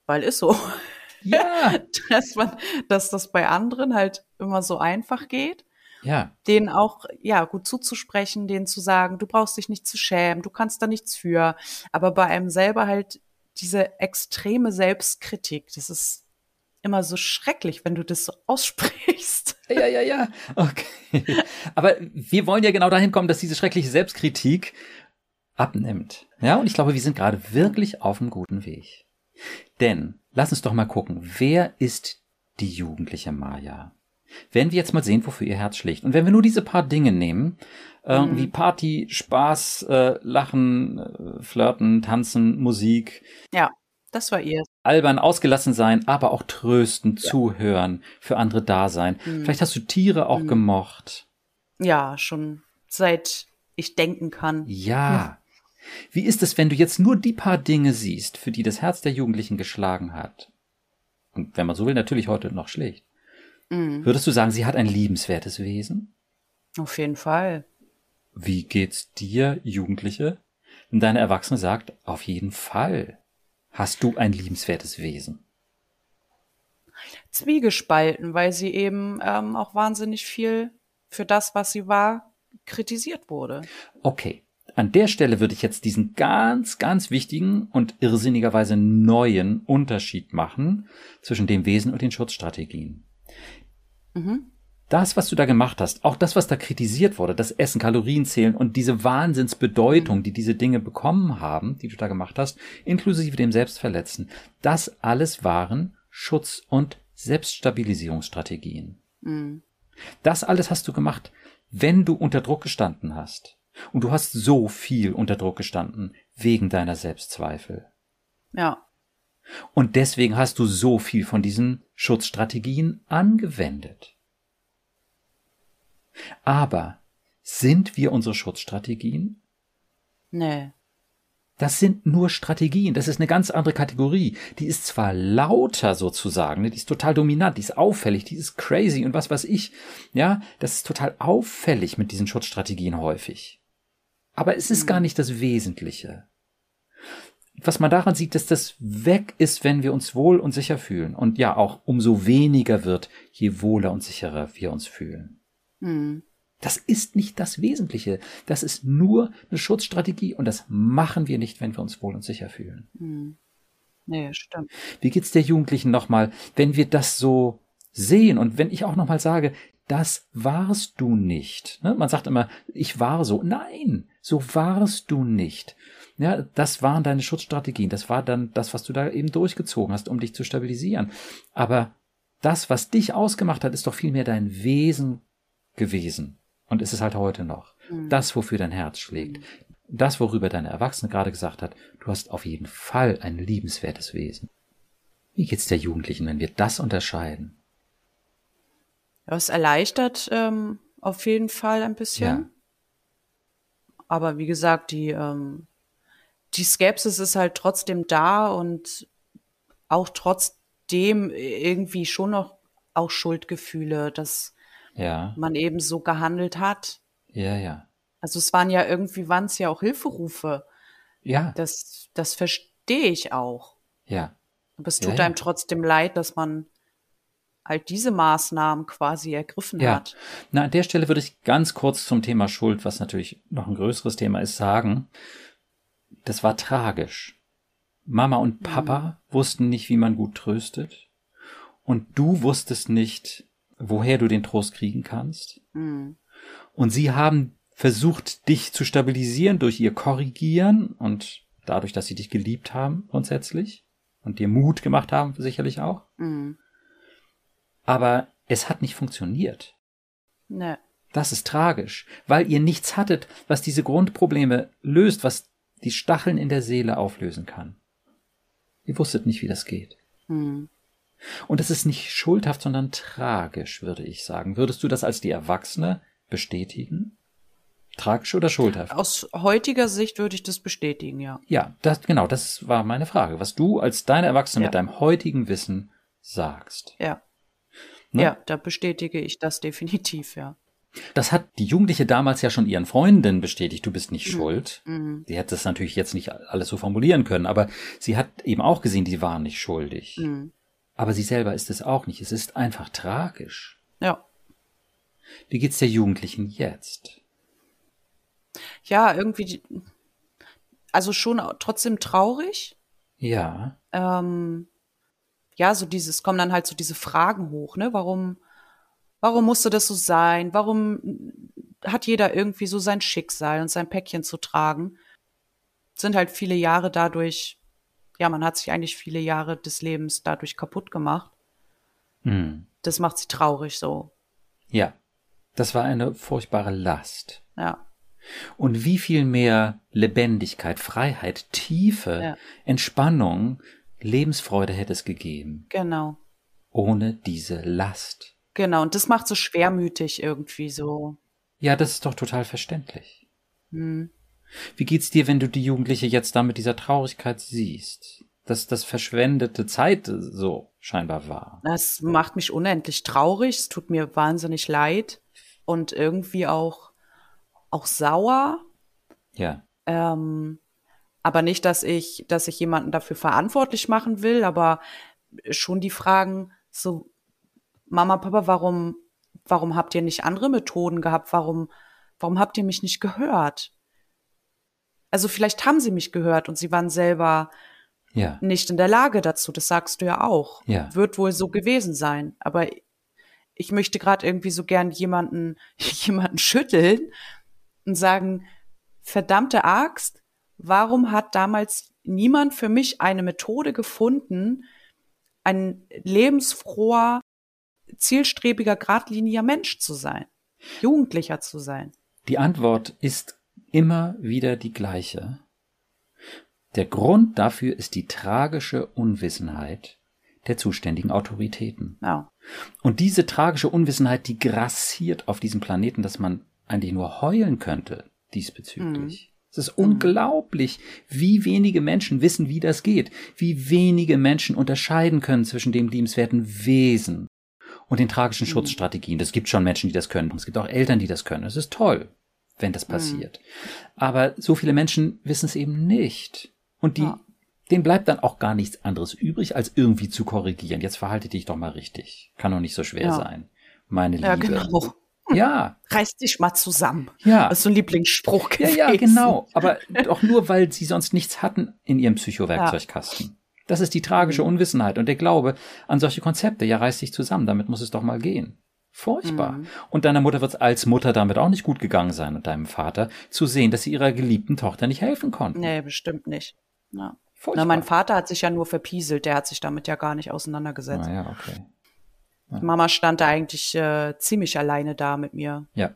Speaker 2: weil ist so. Ja. dass man, dass das bei anderen halt immer so einfach geht.
Speaker 1: Ja.
Speaker 2: Denen auch, ja, gut zuzusprechen, denen zu sagen, du brauchst dich nicht zu schämen, du kannst da nichts für. Aber bei einem selber halt diese extreme Selbstkritik, das ist immer so schrecklich, wenn du das so aussprichst.
Speaker 1: Ja, ja, ja. Okay. Aber wir wollen ja genau dahin kommen, dass diese schreckliche Selbstkritik abnimmt. Ja, und ich glaube, wir sind gerade wirklich auf einem guten Weg. Denn, lass uns doch mal gucken, wer ist die jugendliche Maya? Wenn wir jetzt mal sehen, wofür ihr Herz schlägt. Und wenn wir nur diese paar Dinge nehmen, äh, mhm. wie Party, Spaß, äh, Lachen, äh, Flirten, Tanzen, Musik.
Speaker 2: Ja, das war ihr.
Speaker 1: Albern, ausgelassen sein, aber auch trösten, ja. zuhören, für andere da sein. Mhm. Vielleicht hast du Tiere auch mhm. gemocht.
Speaker 2: Ja, schon seit ich denken kann.
Speaker 1: Ja. Wie ist es, wenn du jetzt nur die paar Dinge siehst, für die das Herz der Jugendlichen geschlagen hat? Und wenn man so will, natürlich heute noch schlägt. Mhm. Würdest du sagen, sie hat ein liebenswertes Wesen?
Speaker 2: Auf jeden Fall.
Speaker 1: Wie geht's dir, Jugendliche? Wenn deine Erwachsene sagt, auf jeden Fall hast du ein liebenswertes Wesen.
Speaker 2: Zwiegespalten, weil sie eben ähm, auch wahnsinnig viel für das, was sie war, kritisiert wurde.
Speaker 1: Okay. An der Stelle würde ich jetzt diesen ganz, ganz wichtigen und irrsinnigerweise neuen Unterschied machen zwischen dem Wesen und den Schutzstrategien. Mhm. Das, was du da gemacht hast, auch das, was da kritisiert wurde, das Essen, Kalorien zählen und diese Wahnsinnsbedeutung, die diese Dinge bekommen haben, die du da gemacht hast, inklusive dem Selbstverletzen, das alles waren Schutz- und Selbststabilisierungsstrategien. Mhm. Das alles hast du gemacht, wenn du unter Druck gestanden hast. Und du hast so viel unter Druck gestanden wegen deiner Selbstzweifel.
Speaker 2: Ja.
Speaker 1: Und deswegen hast du so viel von diesen Schutzstrategien angewendet. Aber sind wir unsere Schutzstrategien?
Speaker 2: Nee.
Speaker 1: Das sind nur Strategien. Das ist eine ganz andere Kategorie. Die ist zwar lauter sozusagen, ne, die ist total dominant, die ist auffällig, die ist crazy und was weiß ich. Ja, das ist total auffällig mit diesen Schutzstrategien häufig. Aber es ist mhm. gar nicht das Wesentliche was man daran sieht, dass das weg ist, wenn wir uns wohl und sicher fühlen. Und ja, auch umso weniger wird, je wohler und sicherer wir uns fühlen. Hm. Das ist nicht das Wesentliche. Das ist nur eine Schutzstrategie und das machen wir nicht, wenn wir uns wohl und sicher fühlen.
Speaker 2: Hm. Nee, stimmt.
Speaker 1: Wie geht's der Jugendlichen nochmal, wenn wir das so sehen und wenn ich auch nochmal sage, das warst du nicht. Ne? Man sagt immer, ich war so. Nein, so warst du nicht. Ja, das waren deine Schutzstrategien. Das war dann das, was du da eben durchgezogen hast, um dich zu stabilisieren. Aber das, was dich ausgemacht hat, ist doch vielmehr dein Wesen gewesen. Und ist es halt heute noch. Mhm. Das, wofür dein Herz schlägt. das, worüber deine Erwachsene gerade gesagt hat, du hast auf jeden Fall ein liebenswertes Wesen. Wie geht's der Jugendlichen, wenn wir das unterscheiden?
Speaker 2: Ja, es erleichtert ähm, auf jeden Fall ein bisschen. Ja. Aber wie gesagt, die, ähm, die Skepsis ist halt trotzdem da und auch trotzdem irgendwie schon noch auch Schuldgefühle, dass ja. man eben so gehandelt hat.
Speaker 1: Ja, ja.
Speaker 2: Also es waren ja irgendwie, waren es ja auch Hilferufe.
Speaker 1: Ja.
Speaker 2: Das, das verstehe ich auch.
Speaker 1: Ja.
Speaker 2: Aber es tut ja, einem trotzdem leid, dass man halt diese Maßnahmen quasi ergriffen ja. hat.
Speaker 1: Na, an der Stelle würde ich ganz kurz zum Thema Schuld, was natürlich noch ein größeres Thema ist, sagen, das war tragisch. Mama und. Papa mhm. wussten nicht, wie man gut tröstet. Und du wusstest nicht, woher du den Trost kriegen kannst. Mhm. Und sie haben versucht, dich zu stabilisieren durch ihr Korrigieren und dadurch, dass sie dich geliebt haben, grundsätzlich. Und dir Mut gemacht haben, sicherlich auch. Mhm. Aber es hat nicht funktioniert.
Speaker 2: Ne.
Speaker 1: Das ist tragisch, weil ihr nichts hattet, was diese Grundprobleme löst, was die Stacheln in der Seele auflösen kann. Ihr wusstet nicht, wie das geht. Hm. Und es ist nicht schuldhaft, sondern tragisch, würde ich sagen. Würdest du das als die Erwachsene bestätigen? Tragisch oder schuldhaft?
Speaker 2: Aus heutiger Sicht würde ich das bestätigen, ja.
Speaker 1: Ja, das, genau, das war meine Frage. Was du als deine Erwachsene ja. mit deinem heutigen Wissen sagst.
Speaker 2: Ja. Ne? Ja, da bestätige ich das definitiv, ja.
Speaker 1: Das hat die Jugendliche damals ja schon ihren Freundinnen bestätigt, du bist nicht mhm. schuld. Mhm. Sie hätte es natürlich jetzt nicht alles so formulieren können, aber sie hat eben auch gesehen, die waren nicht schuldig. Mhm. Aber sie selber ist es auch nicht. Es ist einfach tragisch.
Speaker 2: Ja.
Speaker 1: Wie geht's der Jugendlichen jetzt?
Speaker 2: Ja, irgendwie, also schon trotzdem traurig.
Speaker 1: Ja.
Speaker 2: Ähm, ja, so dieses, kommen dann halt so diese Fragen hoch, ne? Warum, Warum musste das so sein? Warum hat jeder irgendwie so sein Schicksal und sein Päckchen zu tragen? Sind halt viele Jahre dadurch, ja, man hat sich eigentlich viele Jahre des Lebens dadurch kaputt gemacht. Hm. Das macht sie traurig so.
Speaker 1: Ja, das war eine furchtbare Last.
Speaker 2: Ja.
Speaker 1: Und wie viel mehr Lebendigkeit, Freiheit, Tiefe, ja. Entspannung, Lebensfreude hätte es gegeben.
Speaker 2: Genau.
Speaker 1: Ohne diese Last.
Speaker 2: Genau, und das macht so schwermütig irgendwie so.
Speaker 1: Ja, das ist doch total verständlich. Hm. Wie geht's dir, wenn du die Jugendliche jetzt da mit dieser Traurigkeit siehst? Dass das verschwendete Zeit so scheinbar war.
Speaker 2: Das macht mich unendlich traurig, es tut mir wahnsinnig leid und irgendwie auch, auch sauer.
Speaker 1: Ja.
Speaker 2: Ähm, aber nicht, dass ich, dass ich jemanden dafür verantwortlich machen will, aber schon die Fragen, so, Mama, Papa, warum, warum habt ihr nicht andere Methoden gehabt? Warum, warum habt ihr mich nicht gehört? Also vielleicht haben sie mich gehört und sie waren selber ja. nicht in der Lage dazu. Das sagst du ja auch.
Speaker 1: Ja.
Speaker 2: Wird wohl so gewesen sein. Aber ich möchte gerade irgendwie so gern jemanden, jemanden schütteln und sagen, verdammte Axt, warum hat damals niemand für mich eine Methode gefunden, ein lebensfroher, zielstrebiger, geradliniger Mensch zu sein, Jugendlicher zu sein?
Speaker 1: Die Antwort ist immer wieder die gleiche. Der Grund dafür ist die tragische Unwissenheit der zuständigen Autoritäten.
Speaker 2: Ja.
Speaker 1: Und diese tragische Unwissenheit, die grassiert auf diesem Planeten, dass man eigentlich nur heulen könnte diesbezüglich. Mhm. Es ist unglaublich, wie wenige Menschen wissen, wie das geht, wie wenige Menschen unterscheiden können zwischen dem liebenswerten Wesen und den tragischen mhm. Schutzstrategien. Es gibt schon Menschen, die das können. Es gibt auch Eltern, die das können. Es ist toll, wenn das mhm. passiert. Aber so viele Menschen wissen es eben nicht. Und die, ja. denen bleibt dann auch gar nichts anderes übrig, als irgendwie zu korrigieren. Jetzt verhalte dich doch mal richtig. Kann doch nicht so schwer ja. sein. Meine Liebe. Ja, genau. Ja.
Speaker 2: Reiß dich mal zusammen.
Speaker 1: Ja.
Speaker 2: Das ist so ein Lieblingsspruch
Speaker 1: gewesen. Ja, ja, genau. Aber doch nur, weil sie sonst nichts hatten in ihrem Psychowerkzeugkasten. Ja. Das ist die tragische mhm. Unwissenheit und der Glaube an solche Konzepte. Ja, reiß dich zusammen, damit muss es doch mal gehen. Furchtbar. Mhm. Und deiner Mutter wird es als Mutter damit auch nicht gut gegangen sein und deinem Vater zu sehen, dass sie ihrer geliebten Tochter nicht helfen konnten.
Speaker 2: Nee, bestimmt nicht. Ja. Na, mein Vater hat sich ja nur verpieselt, der hat sich damit ja gar nicht auseinandergesetzt.
Speaker 1: Ah, ja, okay. Ja.
Speaker 2: Mama stand da eigentlich äh, ziemlich alleine da mit mir.
Speaker 1: Ja.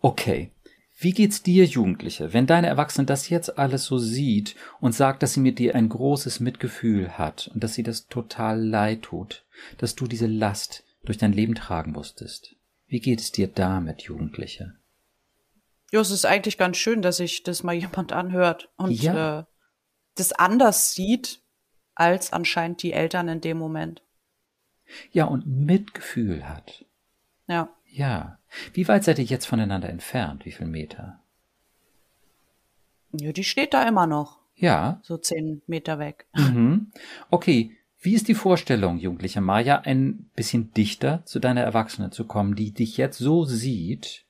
Speaker 1: Okay. Wie geht's dir, Jugendliche, wenn deine Erwachsene das jetzt alles so sieht und sagt, dass sie mit dir ein großes Mitgefühl hat und dass sie das total leid tut, dass du diese Last durch dein Leben tragen musstest? Wie geht es dir damit, Jugendliche?
Speaker 2: Ja, es ist eigentlich ganz schön, dass sich das mal jemand anhört und ja. äh, das anders sieht als anscheinend die Eltern in dem Moment.
Speaker 1: Ja, und Mitgefühl hat.
Speaker 2: Ja.
Speaker 1: Ja. Wie weit seid ihr jetzt voneinander entfernt? Wie viel Meter?
Speaker 2: Ja, die steht da immer noch.
Speaker 1: Ja.
Speaker 2: So zehn Meter weg.
Speaker 1: Mhm. Okay. Wie ist die Vorstellung, jugendliche Maja, ein bisschen dichter zu deiner Erwachsenen zu kommen, die dich jetzt so sieht,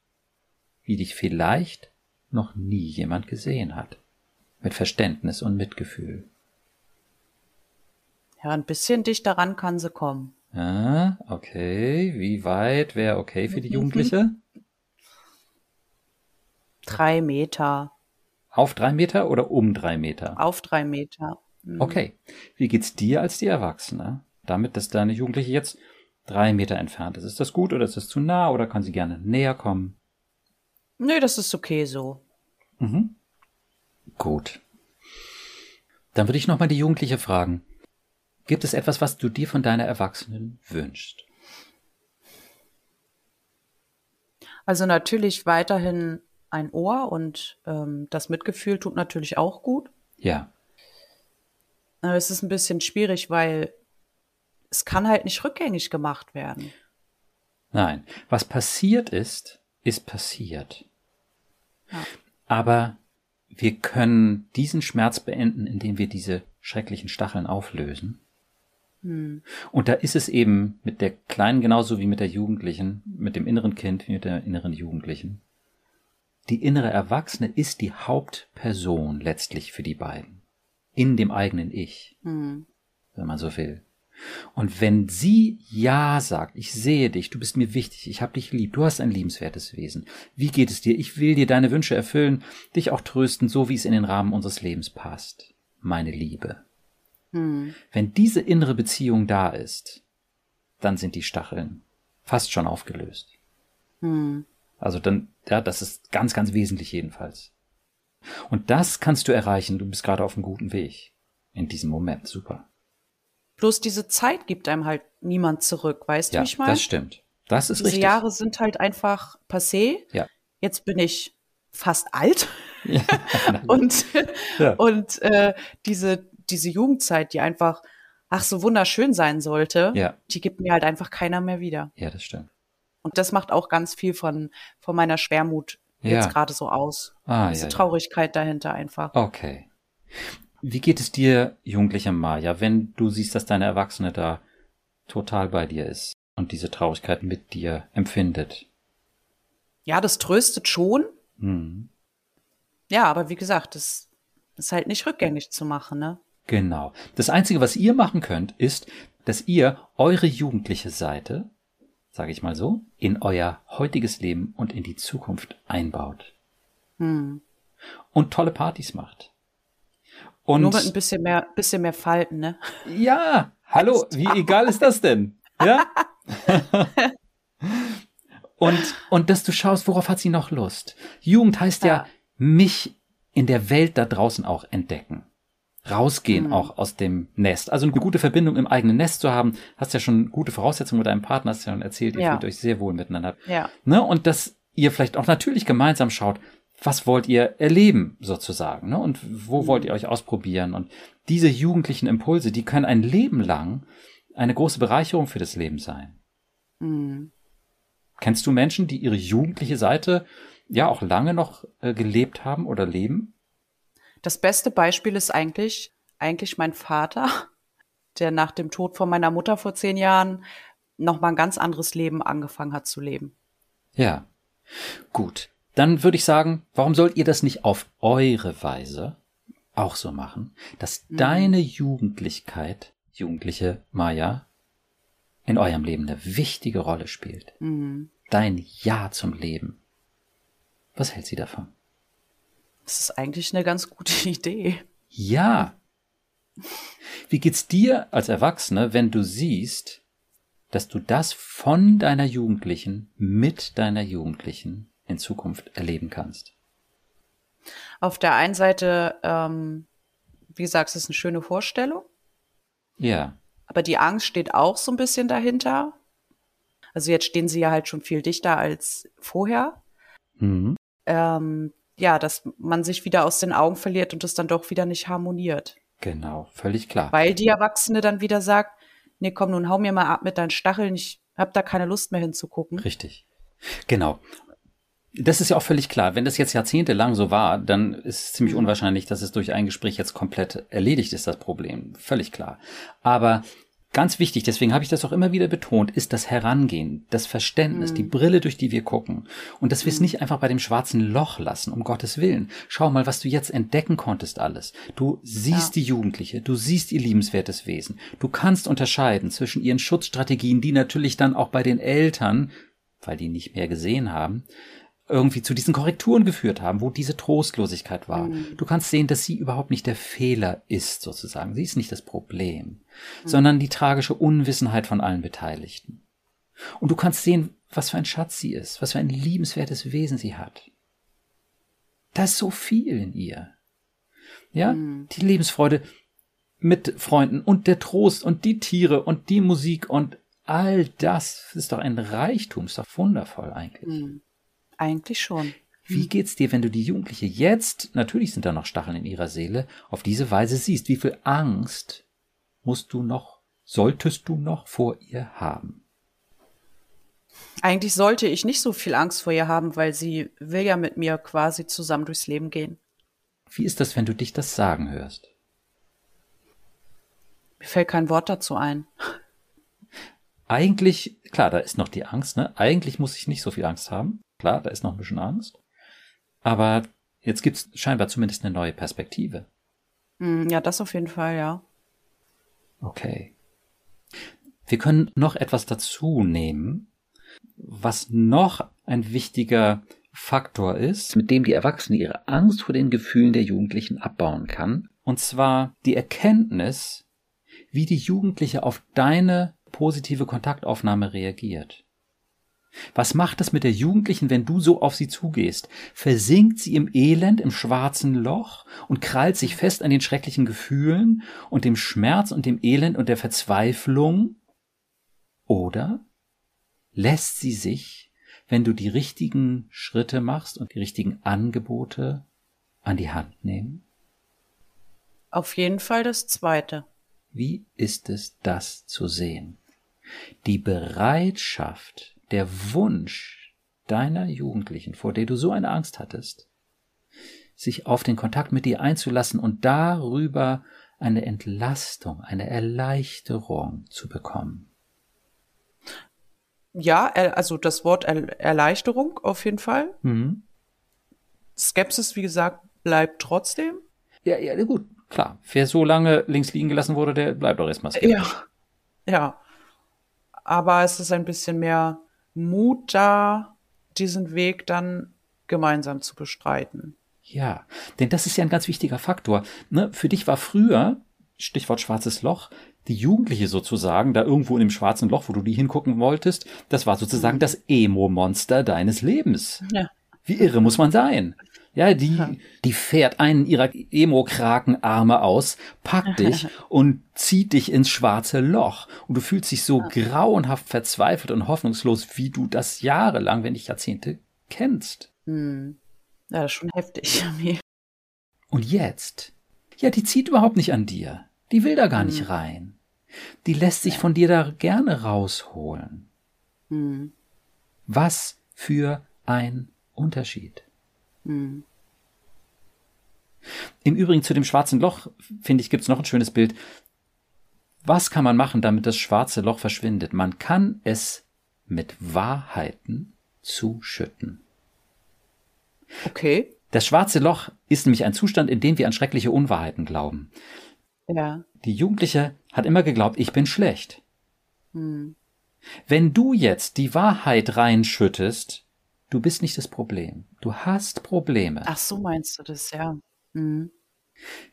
Speaker 1: wie dich vielleicht noch nie jemand gesehen hat? Mit Verständnis und Mitgefühl.
Speaker 2: Ja, ein bisschen dichter ran kann sie kommen.
Speaker 1: Ah, okay. Wie weit wäre okay für die Jugendliche?
Speaker 2: Drei Meter.
Speaker 1: Auf drei Meter oder um drei Meter?
Speaker 2: Auf drei Meter.
Speaker 1: Mhm. Okay. Wie geht's dir als die Erwachsene? Damit, dass deine Jugendliche jetzt drei Meter entfernt ist. Ist das gut oder ist das zu nah oder kann sie gerne näher kommen?
Speaker 2: Nö, das ist okay so.
Speaker 1: Mhm. Gut. Dann würde ich nochmal die Jugendliche fragen. Gibt es etwas, was du dir von deiner Erwachsenen wünschst?
Speaker 2: Also natürlich weiterhin ein Ohr und ähm, das Mitgefühl tut natürlich auch gut.
Speaker 1: Ja.
Speaker 2: Aber es ist ein bisschen schwierig, weil es kann halt nicht rückgängig gemacht werden.
Speaker 1: Nein, was passiert ist, ist passiert.
Speaker 2: Ja.
Speaker 1: Aber wir können diesen Schmerz beenden, indem wir diese schrecklichen Stacheln auflösen.
Speaker 2: Hm.
Speaker 1: Und da ist es eben mit der Kleinen genauso wie mit der Jugendlichen, mit dem inneren Kind wie mit der inneren Jugendlichen. Die innere Erwachsene ist die Hauptperson letztlich für die beiden. In dem eigenen Ich,
Speaker 2: hm.
Speaker 1: wenn man so will. Und wenn sie Ja sagt, ich sehe dich, du bist mir wichtig, ich hab dich lieb, du hast ein liebenswertes Wesen. Wie geht es dir? Ich will dir deine Wünsche erfüllen, dich auch trösten, so wie es in den Rahmen unseres Lebens passt. Meine Liebe.
Speaker 2: Hm.
Speaker 1: Wenn diese innere Beziehung da ist, dann sind die Stacheln fast schon aufgelöst.
Speaker 2: Hm.
Speaker 1: Also dann, ja, das ist ganz, ganz wesentlich jedenfalls. Und das kannst du erreichen. Du bist gerade auf einem guten Weg. In diesem Moment. Super.
Speaker 2: Bloß diese Zeit gibt einem halt niemand zurück, weißt
Speaker 1: ja,
Speaker 2: du, wie ich meine?
Speaker 1: Das stimmt. Das ist
Speaker 2: diese
Speaker 1: richtig.
Speaker 2: Jahre sind halt einfach passé.
Speaker 1: Ja.
Speaker 2: Jetzt bin ich fast alt.
Speaker 1: Ja.
Speaker 2: und
Speaker 1: Ja.
Speaker 2: und äh, diese diese Jugendzeit, die einfach ach so wunderschön sein sollte,
Speaker 1: Ja.
Speaker 2: die gibt mir halt einfach keiner mehr wieder.
Speaker 1: ja, das stimmt.
Speaker 2: Und das macht auch ganz viel von von meiner Schwermut
Speaker 1: Ja.
Speaker 2: jetzt gerade so aus.
Speaker 1: Ah,
Speaker 2: Diese
Speaker 1: ja.
Speaker 2: Traurigkeit dahinter einfach.
Speaker 1: Okay. Wie geht es dir, jugendliche Maja, wenn du siehst, dass deine Erwachsene da total bei dir ist und diese Traurigkeit mit dir empfindet?
Speaker 2: Ja, das tröstet schon.
Speaker 1: Hm.
Speaker 2: Ja, aber wie gesagt, das ist halt nicht rückgängig zu machen, ne?
Speaker 1: Genau. Das Einzige, was ihr machen könnt, ist, dass ihr eure jugendliche Seite, sage ich mal so, in euer heutiges Leben und in die Zukunft einbaut
Speaker 2: Hm.
Speaker 1: und tolle Partys macht. Und
Speaker 2: Nur mit ein bisschen mehr, bisschen mehr Falten, ne?
Speaker 1: ja, hallo, wie egal ist das denn? Ja? und, und dass du schaust, worauf hat sie noch Lust? Jugend heißt ja,
Speaker 2: Ja.
Speaker 1: mich in der Welt da draußen auch entdecken. Rausgehen
Speaker 2: Mhm.
Speaker 1: auch aus dem Nest. Also eine gute Verbindung im eigenen Nest zu haben, hast ja schon gute Voraussetzungen mit deinem Partner, hast ja schon erzählt, ihr
Speaker 2: Ja.
Speaker 1: fühlt euch sehr wohl miteinander.
Speaker 2: Ja.
Speaker 1: Ne? Und dass ihr vielleicht auch natürlich gemeinsam schaut, was wollt ihr erleben sozusagen, ne? Und wo wollt ihr euch ausprobieren? Und diese jugendlichen Impulse, die können ein Leben lang eine große Bereicherung für das Leben sein.
Speaker 2: Hm.
Speaker 1: Kennst du Menschen, die ihre jugendliche Seite ja auch lange noch äh, gelebt haben oder leben?
Speaker 2: Das beste Beispiel ist eigentlich, eigentlich mein Vater, der nach dem Tod von meiner Mutter vor zehn Jahren noch mal ein ganz anderes Leben angefangen hat zu leben.
Speaker 1: Ja. Gut. Dann würde ich sagen, warum sollt ihr das nicht auf eure Weise auch so machen, dass
Speaker 2: Mhm.
Speaker 1: deine Jugendlichkeit, jugendliche Maya, in eurem Leben eine wichtige Rolle spielt?
Speaker 2: Mhm.
Speaker 1: Dein Ja zum Leben. Was hält sie davon?
Speaker 2: Das ist eigentlich eine ganz gute Idee.
Speaker 1: Ja. Wie geht's dir als Erwachsene, wenn du siehst, dass du das von deiner Jugendlichen mit deiner Jugendlichen in Zukunft erleben kannst?
Speaker 2: Auf der einen Seite, ähm, wie gesagt, es ist eine schöne Vorstellung.
Speaker 1: Ja.
Speaker 2: Aber die Angst steht auch so ein bisschen dahinter. Also jetzt stehen sie ja halt schon viel dichter als vorher. Mhm. Ähm, ja, dass man sich wieder aus den Augen verliert und es dann doch wieder nicht harmoniert.
Speaker 1: Genau, völlig klar.
Speaker 2: Weil die Erwachsene dann wieder sagt, nee, komm, nun hau mir mal ab mit deinen Stacheln, ich hab da keine Lust mehr hinzugucken.
Speaker 1: Richtig. Genau. Das ist ja auch völlig klar. Wenn das jetzt jahrzehntelang so war, dann ist es ziemlich mhm. unwahrscheinlich, dass es durch ein Gespräch jetzt komplett erledigt ist, das Problem. Völlig klar. Aber Ganz wichtig, deswegen habe ich das auch immer wieder betont, ist das Herangehen, das Verständnis, mhm. die Brille, durch die wir gucken. Und dass wir es mhm. nicht einfach bei dem schwarzen Loch lassen, um Gottes Willen. Schau mal, was du jetzt entdecken konntest alles. Du siehst ja. die Jugendliche, du siehst ihr liebenswertes Wesen. Du kannst unterscheiden zwischen ihren Schutzstrategien, die natürlich dann auch bei den Eltern, weil die nicht mehr gesehen haben, irgendwie zu diesen Korrekturen geführt haben, wo diese Trostlosigkeit war. Mhm. Du kannst sehen, dass sie überhaupt nicht der Fehler ist, sozusagen. Sie ist nicht das Problem, mhm. sondern die tragische Unwissenheit von allen Beteiligten. Und du kannst sehen, was für ein Schatz sie ist, was für ein liebenswertes Wesen sie hat. Da ist so viel in ihr. Ja, mhm. die Lebensfreude mit Freunden und der Trost und die Tiere und die Musik und all das ist doch ein Reichtum, ist doch wundervoll eigentlich.
Speaker 2: Eigentlich schon.
Speaker 1: Wie geht's dir, wenn du die Jugendliche jetzt, natürlich sind da noch Stacheln in ihrer Seele, auf diese Weise siehst? Wie viel Angst musst du noch, solltest du noch vor ihr haben?
Speaker 2: Eigentlich sollte ich nicht so viel Angst vor ihr haben, weil sie will ja mit mir quasi zusammen durchs Leben gehen.
Speaker 1: Wie ist das, wenn du dich das sagen hörst?
Speaker 2: Mir fällt kein Wort dazu ein.
Speaker 1: Eigentlich, klar, da ist noch die Angst, ne? Eigentlich muss ich nicht so viel Angst haben. Klar, da ist noch ein bisschen Angst. Aber jetzt gibt's scheinbar zumindest eine neue Perspektive.
Speaker 2: Hm, ja, das auf jeden Fall, ja.
Speaker 1: Okay. Wir können noch etwas dazu nehmen, was noch ein wichtiger Faktor ist, mit dem die Erwachsene ihre Angst vor den Gefühlen der Jugendlichen abbauen kann. Und zwar die Erkenntnis, wie die Jugendliche auf deine positive Kontaktaufnahme reagiert. Was macht es mit der Jugendlichen, wenn du so auf sie zugehst? Versinkt sie im Elend, im schwarzen Loch und krallt sich fest an den schrecklichen Gefühlen und dem Schmerz und dem Elend und der Verzweiflung? Oder lässt sie sich, wenn du die richtigen Schritte machst und die richtigen Angebote an die Hand nehmen?
Speaker 2: Auf jeden Fall das Zweite.
Speaker 1: Wie ist es, das zu sehen? Die Bereitschaft, der Wunsch deiner Jugendlichen, vor der du so eine Angst hattest, sich auf den Kontakt mit dir einzulassen und darüber eine Entlastung, eine Erleichterung zu bekommen.
Speaker 2: Ja, also das Wort Erleichterung auf jeden Fall. Mhm. Skepsis, wie gesagt, bleibt trotzdem.
Speaker 1: Ja, ja, gut, klar. Wer so lange links liegen gelassen wurde, der bleibt auch erstmal skeptisch.
Speaker 2: Ja, ja. Aber es ist ein bisschen mehr Mut da, diesen Weg dann gemeinsam zu bestreiten.
Speaker 1: Ja, denn das ist ja ein ganz wichtiger Faktor. Ne? Für dich war früher, Stichwort schwarzes Loch, die Jugendliche sozusagen, da irgendwo in dem schwarzen Loch, wo du die hingucken wolltest, das war sozusagen das Emo-Monster deines Lebens. Ja. Wie irre muss man sein? Ja, die, ja. die fährt einen ihrer Emo-Krakenarme aus, packt dich und zieht dich ins schwarze Loch. Und du fühlst dich so ja. grauenhaft verzweifelt und hoffnungslos, wie du das jahrelang, wenn nicht Jahrzehnte, kennst.
Speaker 2: Hm. Ja, das ist schon heftig.
Speaker 1: und jetzt? Ja, die zieht überhaupt nicht an dir. Die will da gar hm. nicht rein. Die lässt sich von dir da gerne rausholen. Hm. Was für ein Unterschied. Hm. Im Übrigen zu dem schwarzen Loch, finde ich, gibt es noch ein schönes Bild. Was kann man machen, damit das schwarze Loch verschwindet? Man kann es mit Wahrheiten zuschütten.
Speaker 2: Okay.
Speaker 1: Das schwarze Loch ist nämlich ein Zustand, in dem wir an schreckliche Unwahrheiten glauben.
Speaker 2: Ja.
Speaker 1: Die Jugendliche hat immer geglaubt, ich bin schlecht. Hm. Wenn du jetzt die Wahrheit reinschüttest, du bist nicht das Problem. Du hast Probleme.
Speaker 2: Ach so meinst du das, ja. Mhm.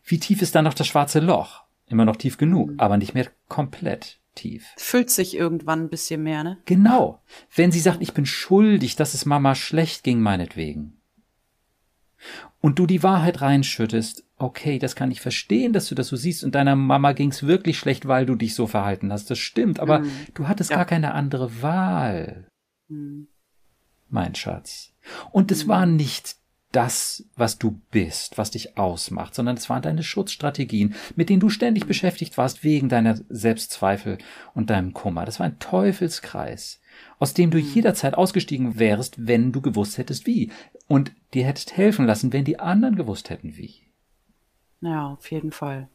Speaker 1: Wie tief ist dann noch das schwarze Loch? Immer noch tief genug, mhm. aber nicht mehr komplett tief.
Speaker 2: Füllt sich irgendwann ein bisschen mehr, ne?
Speaker 1: Genau. Wenn sie sagt, ich bin schuldig, dass es Mama schlecht ging, meinetwegen. und du die Wahrheit reinschüttest, okay, das kann ich verstehen, dass du das so siehst und deiner Mama ging's wirklich schlecht, weil du dich so verhalten hast. Das stimmt, aber mhm. du hattest ja. gar keine andere Wahl. Mhm. Mein Schatz. Und es mhm. war nicht das, was du bist, was dich ausmacht, sondern es waren deine Schutzstrategien, mit denen du ständig beschäftigt warst wegen deiner Selbstzweifel und deinem Kummer. Das war ein Teufelskreis, aus dem du mhm. jederzeit ausgestiegen wärst, wenn du gewusst hättest wie und dir hättest helfen lassen, wenn die anderen gewusst hätten wie.
Speaker 2: Ja, auf jeden Fall.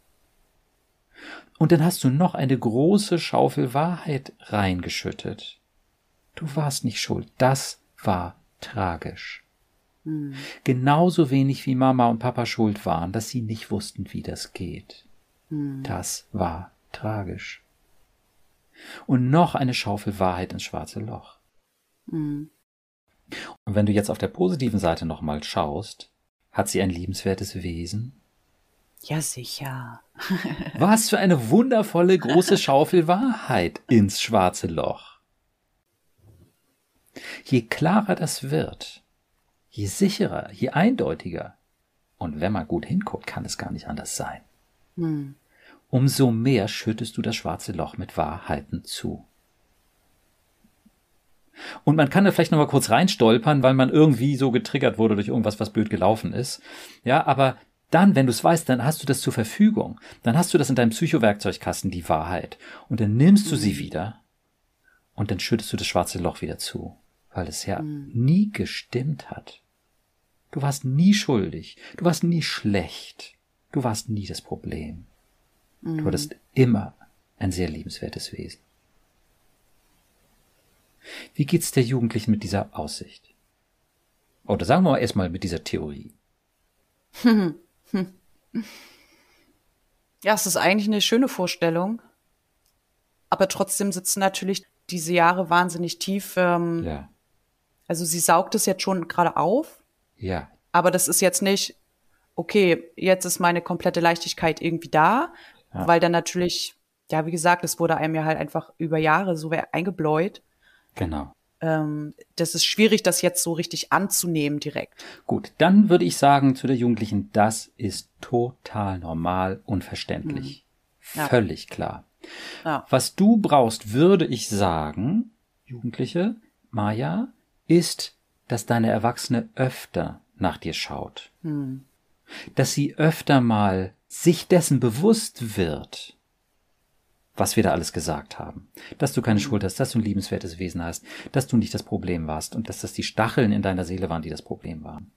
Speaker 1: Und dann hast du noch eine große Schaufel Wahrheit reingeschüttet. Du warst nicht schuld. Das war tragisch. Hm. Genauso wenig wie Mama und Papa schuld waren, dass sie nicht wussten, wie das geht. Hm. Das war tragisch. Und noch eine Schaufel Wahrheit ins schwarze Loch. Hm. Und wenn du jetzt auf der positiven Seite nochmal schaust, hat sie ein liebenswertes Wesen?
Speaker 2: Ja, sicher.
Speaker 1: Was für eine wundervolle große Schaufel Wahrheit ins schwarze Loch. Je klarer das wird, je sicherer, je eindeutiger, und wenn man gut hinguckt, kann es gar nicht anders sein, hm. umso mehr schüttest du das schwarze Loch mit Wahrheiten zu. Und man kann da vielleicht noch mal kurz reinstolpern, weil man irgendwie so getriggert wurde durch irgendwas, was blöd gelaufen ist. Ja, aber dann, wenn du es weißt, dann hast du das zur Verfügung. Dann hast du das in deinem Psychowerkzeugkasten, die Wahrheit. Und dann nimmst du sie mhm. wieder und dann schüttest du das schwarze Loch wieder zu, weil es ja mhm. nie gestimmt hat. Du warst nie schuldig. Du warst nie schlecht. Du warst nie das Problem. Mhm. Du hattest immer ein sehr liebenswertes Wesen. Wie geht's der Jugendlichen mit dieser Aussicht? Oder sagen wir mal erstmal mit dieser Theorie.
Speaker 2: Ja, es ist eigentlich eine schöne Vorstellung. Aber trotzdem sitzen natürlich diese Jahre wahnsinnig tief. Ähm, ja. Also sie saugt es jetzt schon gerade auf.
Speaker 1: Ja.
Speaker 2: Aber das ist jetzt nicht, okay, jetzt ist meine komplette Leichtigkeit irgendwie da, ja. weil dann natürlich, ja, wie gesagt, es wurde einem ja halt einfach über Jahre so eingebläut.
Speaker 1: Genau.
Speaker 2: Ähm, das ist schwierig, das jetzt so richtig anzunehmen direkt.
Speaker 1: Gut, dann würde ich sagen zu der Jugendlichen, das ist total normal und verständlich. Mhm. Ja. Völlig klar. Ja. Was du brauchst, würde ich sagen, Jugendliche, Maja, ist, dass deine Erwachsene öfter nach dir schaut. Mhm. Dass sie öfter mal sich dessen bewusst wird, was wir da alles gesagt haben. Dass du keine mhm. Schuld hast, dass du ein liebenswertes Wesen hast, dass du nicht das Problem warst und dass das die Stacheln in deiner Seele waren, die das Problem waren.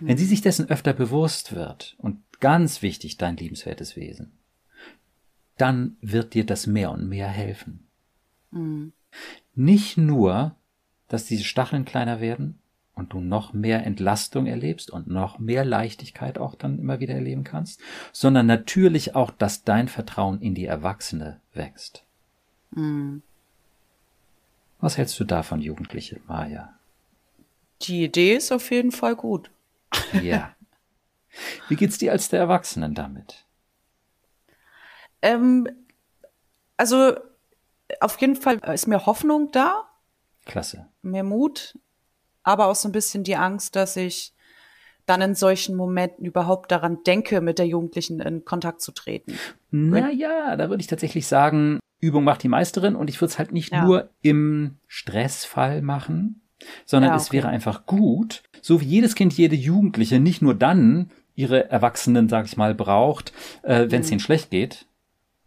Speaker 1: Mhm. Wenn sie sich dessen öfter bewusst wird und ganz wichtig, dein liebenswertes Wesen, dann wird dir das mehr und mehr helfen. Mhm. Nicht nur, dass diese Stacheln kleiner werden, und du noch mehr Entlastung erlebst und noch mehr Leichtigkeit auch dann immer wieder erleben kannst, sondern natürlich auch, dass dein Vertrauen in die Erwachsene wächst. Mhm. Was hältst du davon, Jugendliche, Maja?
Speaker 2: Die Idee ist auf jeden Fall gut.
Speaker 1: Ja. Wie geht's dir als der Erwachsenen damit?
Speaker 2: Ähm, also auf jeden Fall ist mir Hoffnung da.
Speaker 1: Klasse.
Speaker 2: Mehr Mut aber auch so ein bisschen die Angst, dass ich dann in solchen Momenten überhaupt daran denke, mit der Jugendlichen in Kontakt zu treten.
Speaker 1: Naja, da würde ich tatsächlich sagen, Übung macht die Meisterin und ich würde es halt nicht ja. nur im Stressfall machen, sondern ja, okay. es wäre einfach gut, so wie jedes Kind, jede Jugendliche nicht nur dann ihre Erwachsenen, sag ich mal, braucht, äh, wenn es mhm. ihnen schlecht geht,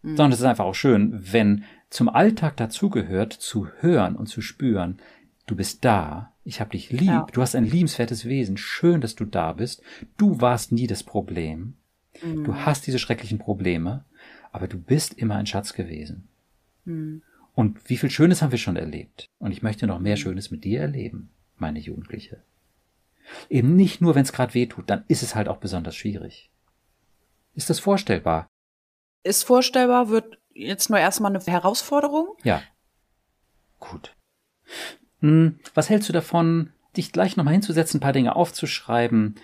Speaker 1: mhm. sondern es ist einfach auch schön, wenn zum Alltag dazugehört, zu hören und zu spüren, du bist da, ich hab dich lieb, ja. du hast ein liebenswertes Wesen, schön, dass du da bist, du warst nie das Problem, mhm. du hast diese schrecklichen Probleme, aber du bist immer ein Schatz gewesen. Mhm. Und wie viel Schönes haben wir schon erlebt. Und ich möchte noch mehr mhm. Schönes mit dir erleben, meine Jugendliche. Eben nicht nur, wenn es gerade weh tut, dann ist es halt auch besonders schwierig. Ist das vorstellbar?
Speaker 2: Ist vorstellbar, wird jetzt nur erstmal eine Herausforderung.
Speaker 1: Ja. Gut. Hm, was hältst du davon, dich gleich nochmal hinzusetzen, ein paar Dinge aufzuschreiben,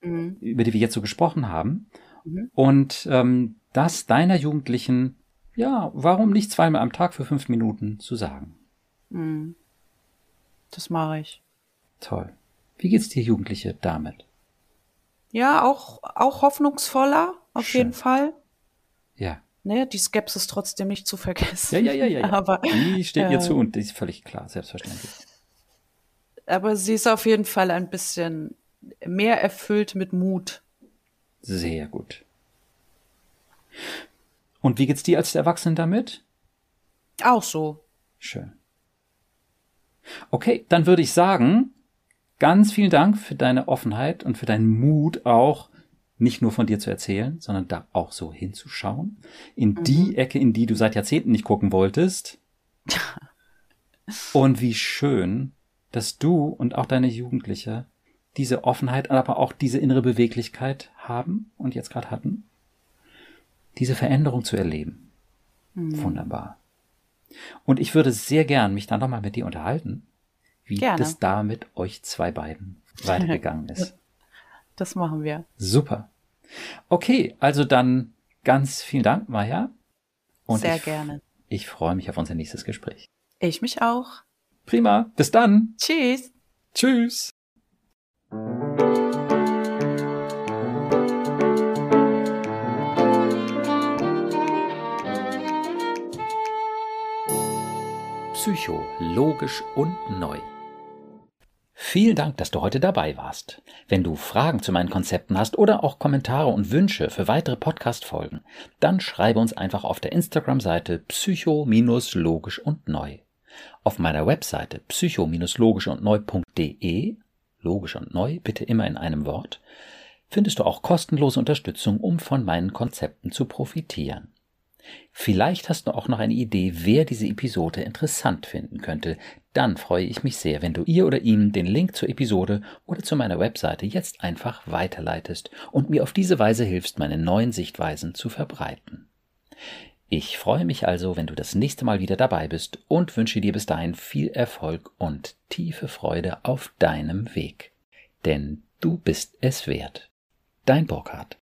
Speaker 1: mhm. über die wir jetzt so gesprochen haben, mhm. und ähm, das deiner Jugendlichen, ja, warum nicht zweimal am Tag für fünf Minuten zu sagen? Mhm.
Speaker 2: Das mache ich.
Speaker 1: Toll. Wie geht's dir, Jugendliche, damit?
Speaker 2: ja, auch, auch hoffnungsvoller, auf Schön. jeden Fall.
Speaker 1: Ja.
Speaker 2: Ne, die Skepsis trotzdem nicht zu vergessen.
Speaker 1: Ja, ja, ja, ja.
Speaker 2: Aber,
Speaker 1: die steht äh, ihr zu und die ist völlig klar, selbstverständlich.
Speaker 2: Aber sie ist auf jeden Fall ein bisschen mehr erfüllt mit Mut.
Speaker 1: Sehr gut. Und wie geht's dir als Erwachsenen damit?
Speaker 2: Auch so.
Speaker 1: Schön. Okay, dann würde ich sagen, ganz vielen Dank für deine Offenheit und für deinen Mut auch, nicht nur von dir zu erzählen, sondern da auch so hinzuschauen. In mhm. die Ecke, in die du seit Jahrzehnten nicht gucken wolltest. und wie schön, dass du und auch deine Jugendliche diese Offenheit, aber auch diese innere Beweglichkeit haben und jetzt gerade hatten, diese Veränderung zu erleben. Mhm. Wunderbar. Und ich würde sehr gern mich dann nochmal mit dir unterhalten, wie Gerne. das da mit euch zwei beiden weitergegangen ist.
Speaker 2: Das machen wir.
Speaker 1: Super. Okay, also dann ganz vielen Dank, Maja.
Speaker 2: Und sehr ich, gerne.
Speaker 1: Ich freue mich auf unser nächstes Gespräch.
Speaker 2: Ich mich auch.
Speaker 1: Prima. Bis dann.
Speaker 2: Tschüss.
Speaker 1: Tschüss. Psycho, logisch und neu. Vielen Dank, dass du heute dabei warst. Wenn du Fragen zu meinen Konzepten hast oder auch Kommentare und Wünsche für weitere Podcast-Folgen, dann schreibe uns einfach auf der Instagram-Seite psycho-logisch und neu. Auf meiner Webseite psycho-logisch und neu.de, logisch und neu, bitte immer in einem Wort, findest du auch kostenlose Unterstützung, um von meinen Konzepten zu profitieren. Vielleicht hast du auch noch eine Idee, wer diese Episode interessant finden könnte. Dann freue ich mich sehr, wenn du ihr oder ihm den Link zur Episode oder zu meiner Webseite jetzt einfach weiterleitest und mir auf diese Weise hilfst, meine neuen Sichtweisen zu verbreiten. Ich freue mich also, wenn du das nächste Mal wieder dabei bist und wünsche dir bis dahin viel Erfolg und tiefe Freude auf deinem Weg. Denn du bist es wert. Dein Burkhard.